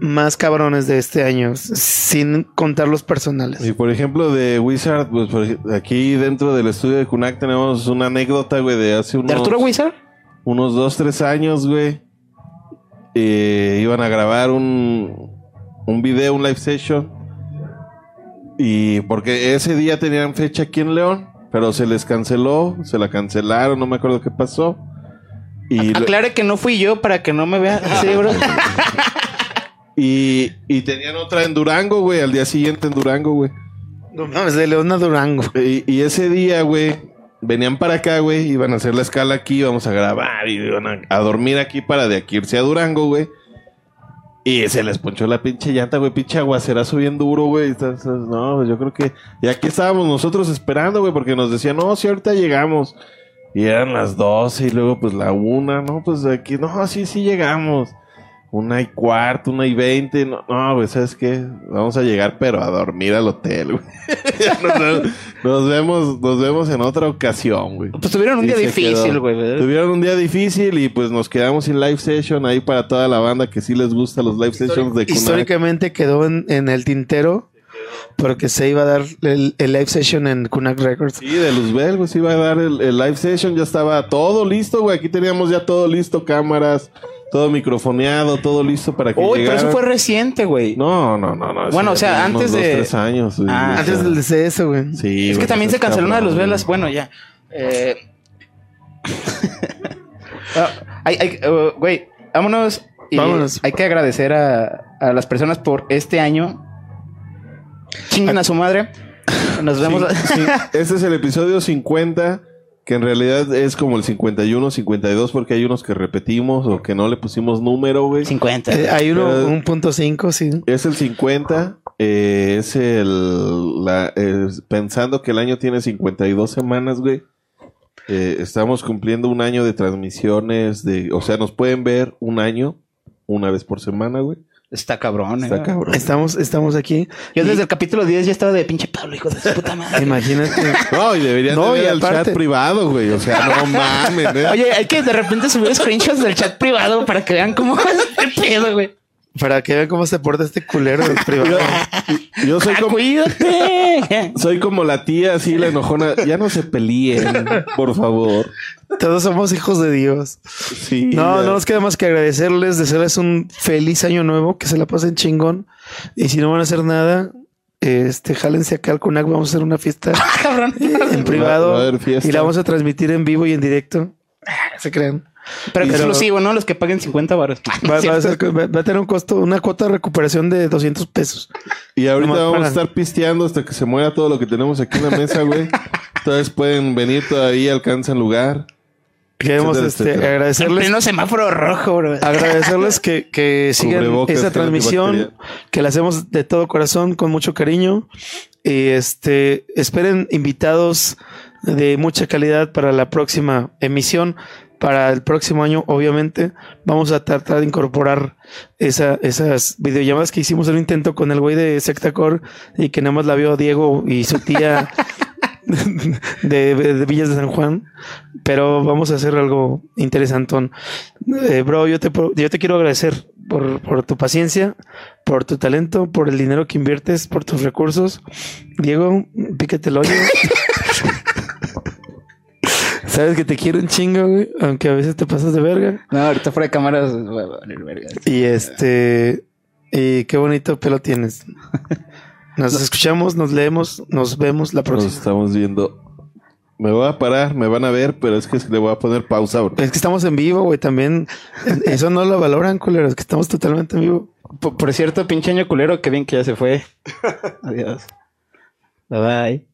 más cabrones de este año, sin contar los personales. Y por ejemplo, de Wizard, pues por aquí dentro del estudio de Kunak tenemos una anécdota, güey, de hace unos, ¿De Arturo Wizard? unos dos, tres años, güey. Eh, iban a grabar un, un video, un live session. Y porque ese día tenían fecha aquí en León, pero se les canceló, se la cancelaron, no me acuerdo qué pasó. Y, lo- Aclare que no fui yo para que no me vean. Sí, bro. Y, y tenían otra en Durango, güey, al día siguiente en Durango, güey. No mames, de León a Durango. Y, y ese día, güey, venían para acá, güey, iban a hacer la escala aquí, íbamos a grabar y iban a, a dormir aquí para de aquí irse a Durango, güey. Y se les ponchó la pinche llanta, güey, pinche aguacerazo bien duro, güey. Estás- No, pues yo creo que... Y aquí estábamos nosotros esperando, güey, porque nos decían, no, si ahorita llegamos. Y eran las 12 y luego pues la una, no, pues aquí, no, sí, sí llegamos. Una y cuarto, una y veinte, no, no, güey, ¿sabes qué? Vamos a llegar, pero a dormir al hotel, güey. nos, nos vemos, nos vemos en otra ocasión, güey. Pues tuvieron un Y día difícil, quedó. güey. ¿verdad? Tuvieron un día difícil y pues nos quedamos sin live session ahí para toda la banda que sí les gusta los live sessions de Kunak. Históricamente quedó en, en el tintero porque se iba a dar el, el live session en Kunak Records. Sí, de Luzbel, güey, se iba a dar el, el live session, ya estaba todo listo, güey. Aquí teníamos ya todo listo, cámaras, todo microfoneado, todo listo para que Uy, pero eso fue reciente, güey. No, no, no, no. Bueno, o sea, antes unos dos, de- tres años. güey, Ah, o sea. Antes del DCS, güey. Sí, es güey, que también se canceló una de cabrón, velas. Bueno, ya. Eh... ah, hay- hay- uh, Güey, vámonos. Y Vámonos. Hay que agradecer a, a las personas por este año. Chinguen a su madre. Nos vemos. Sí, sí. Este es el episodio 50, que en realidad es como el 51, 52, porque hay unos que repetimos o que no le pusimos número, güey. 50. Eh, hay uno, Pero- un punto cinco, sí. Es el 50, eh, es el... la- pensando que el año tiene 52 semanas, güey. Eh, estamos cumpliendo un año de transmisiones, de, o sea, nos pueden ver un año, una vez por semana, güey. Está cabrón, eh. Está cabrón. Estamos, estamos aquí. Yo desde el capítulo 10 ya estaba de pinche Pablo, hijo de su puta madre. Imagínate. No, y deberían No, de y ver el aparte- chat privado, güey. O sea, no mames, ¿eh? Oye, hay que de repente subir screenshots del chat privado para que vean cómo es el pedo, güey. Para que vean cómo se porta este culero del privado. Yo soy Ah, como, cuídate. soy como la tía así, la enojona. Ya no se peleen, por favor. Todos somos hijos de Dios. Sí. No, ya. no nos queda más que agradecerles, desearles un feliz año nuevo, que se la pasen chingón. Y si no van a hacer nada, este, jálense acá al Kunak, vamos a hacer una fiesta Cabrón. en privado va a haber fiesta. y la vamos a transmitir en vivo y en directo. Ah, Se crean. Pero Pero- exclusivo, ¿no? Los que paguen 50 baros. Va, va a ser- va- va a tener un costo, una cuota de recuperación de 200 pesos. Y ahorita Nomás vamos para- a estar pisteando hasta que se muera todo lo que tenemos aquí en la mesa, güey. Entonces pueden venir todavía, alcanzan lugar. Queremos Etcétera, este, etcétera. En agradecerles. pleno semáforo rojo, bro. agradecerles que, que sigan esta transmisión, que la hacemos de todo corazón, con mucho cariño. Y este, esperen invitados de mucha calidad para la próxima emisión. Para el próximo año, obviamente, vamos a tratar de incorporar esa, esas videollamadas que hicimos un intento con el güey de Sectacor y que nada más la vio Diego y su tía de, Villas de San Juan. Pero vamos a hacer algo interesantón. Eh, bro, yo te, yo te quiero agradecer por, por tu paciencia, por tu talento, por el dinero que inviertes, por tus recursos. Diego, píquete el hoyo. Sabes que te quiero un chingo, güey, aunque a veces te pasas de verga. No, ahorita fuera de cámaras. va a valer verga. Y este, y qué bonito pelo tienes. Nos escuchamos, nos leemos, nos vemos la Nos próxima. estamos viendo. Me voy a parar, me van a ver, pero es que le voy a poner pausa, bro. Es que estamos en vivo, güey, también. Eso no lo valoran, culeros, que estamos totalmente en vivo. Por, por cierto, pinche año culero, que bien que ya se fue. Adiós. Bye bye.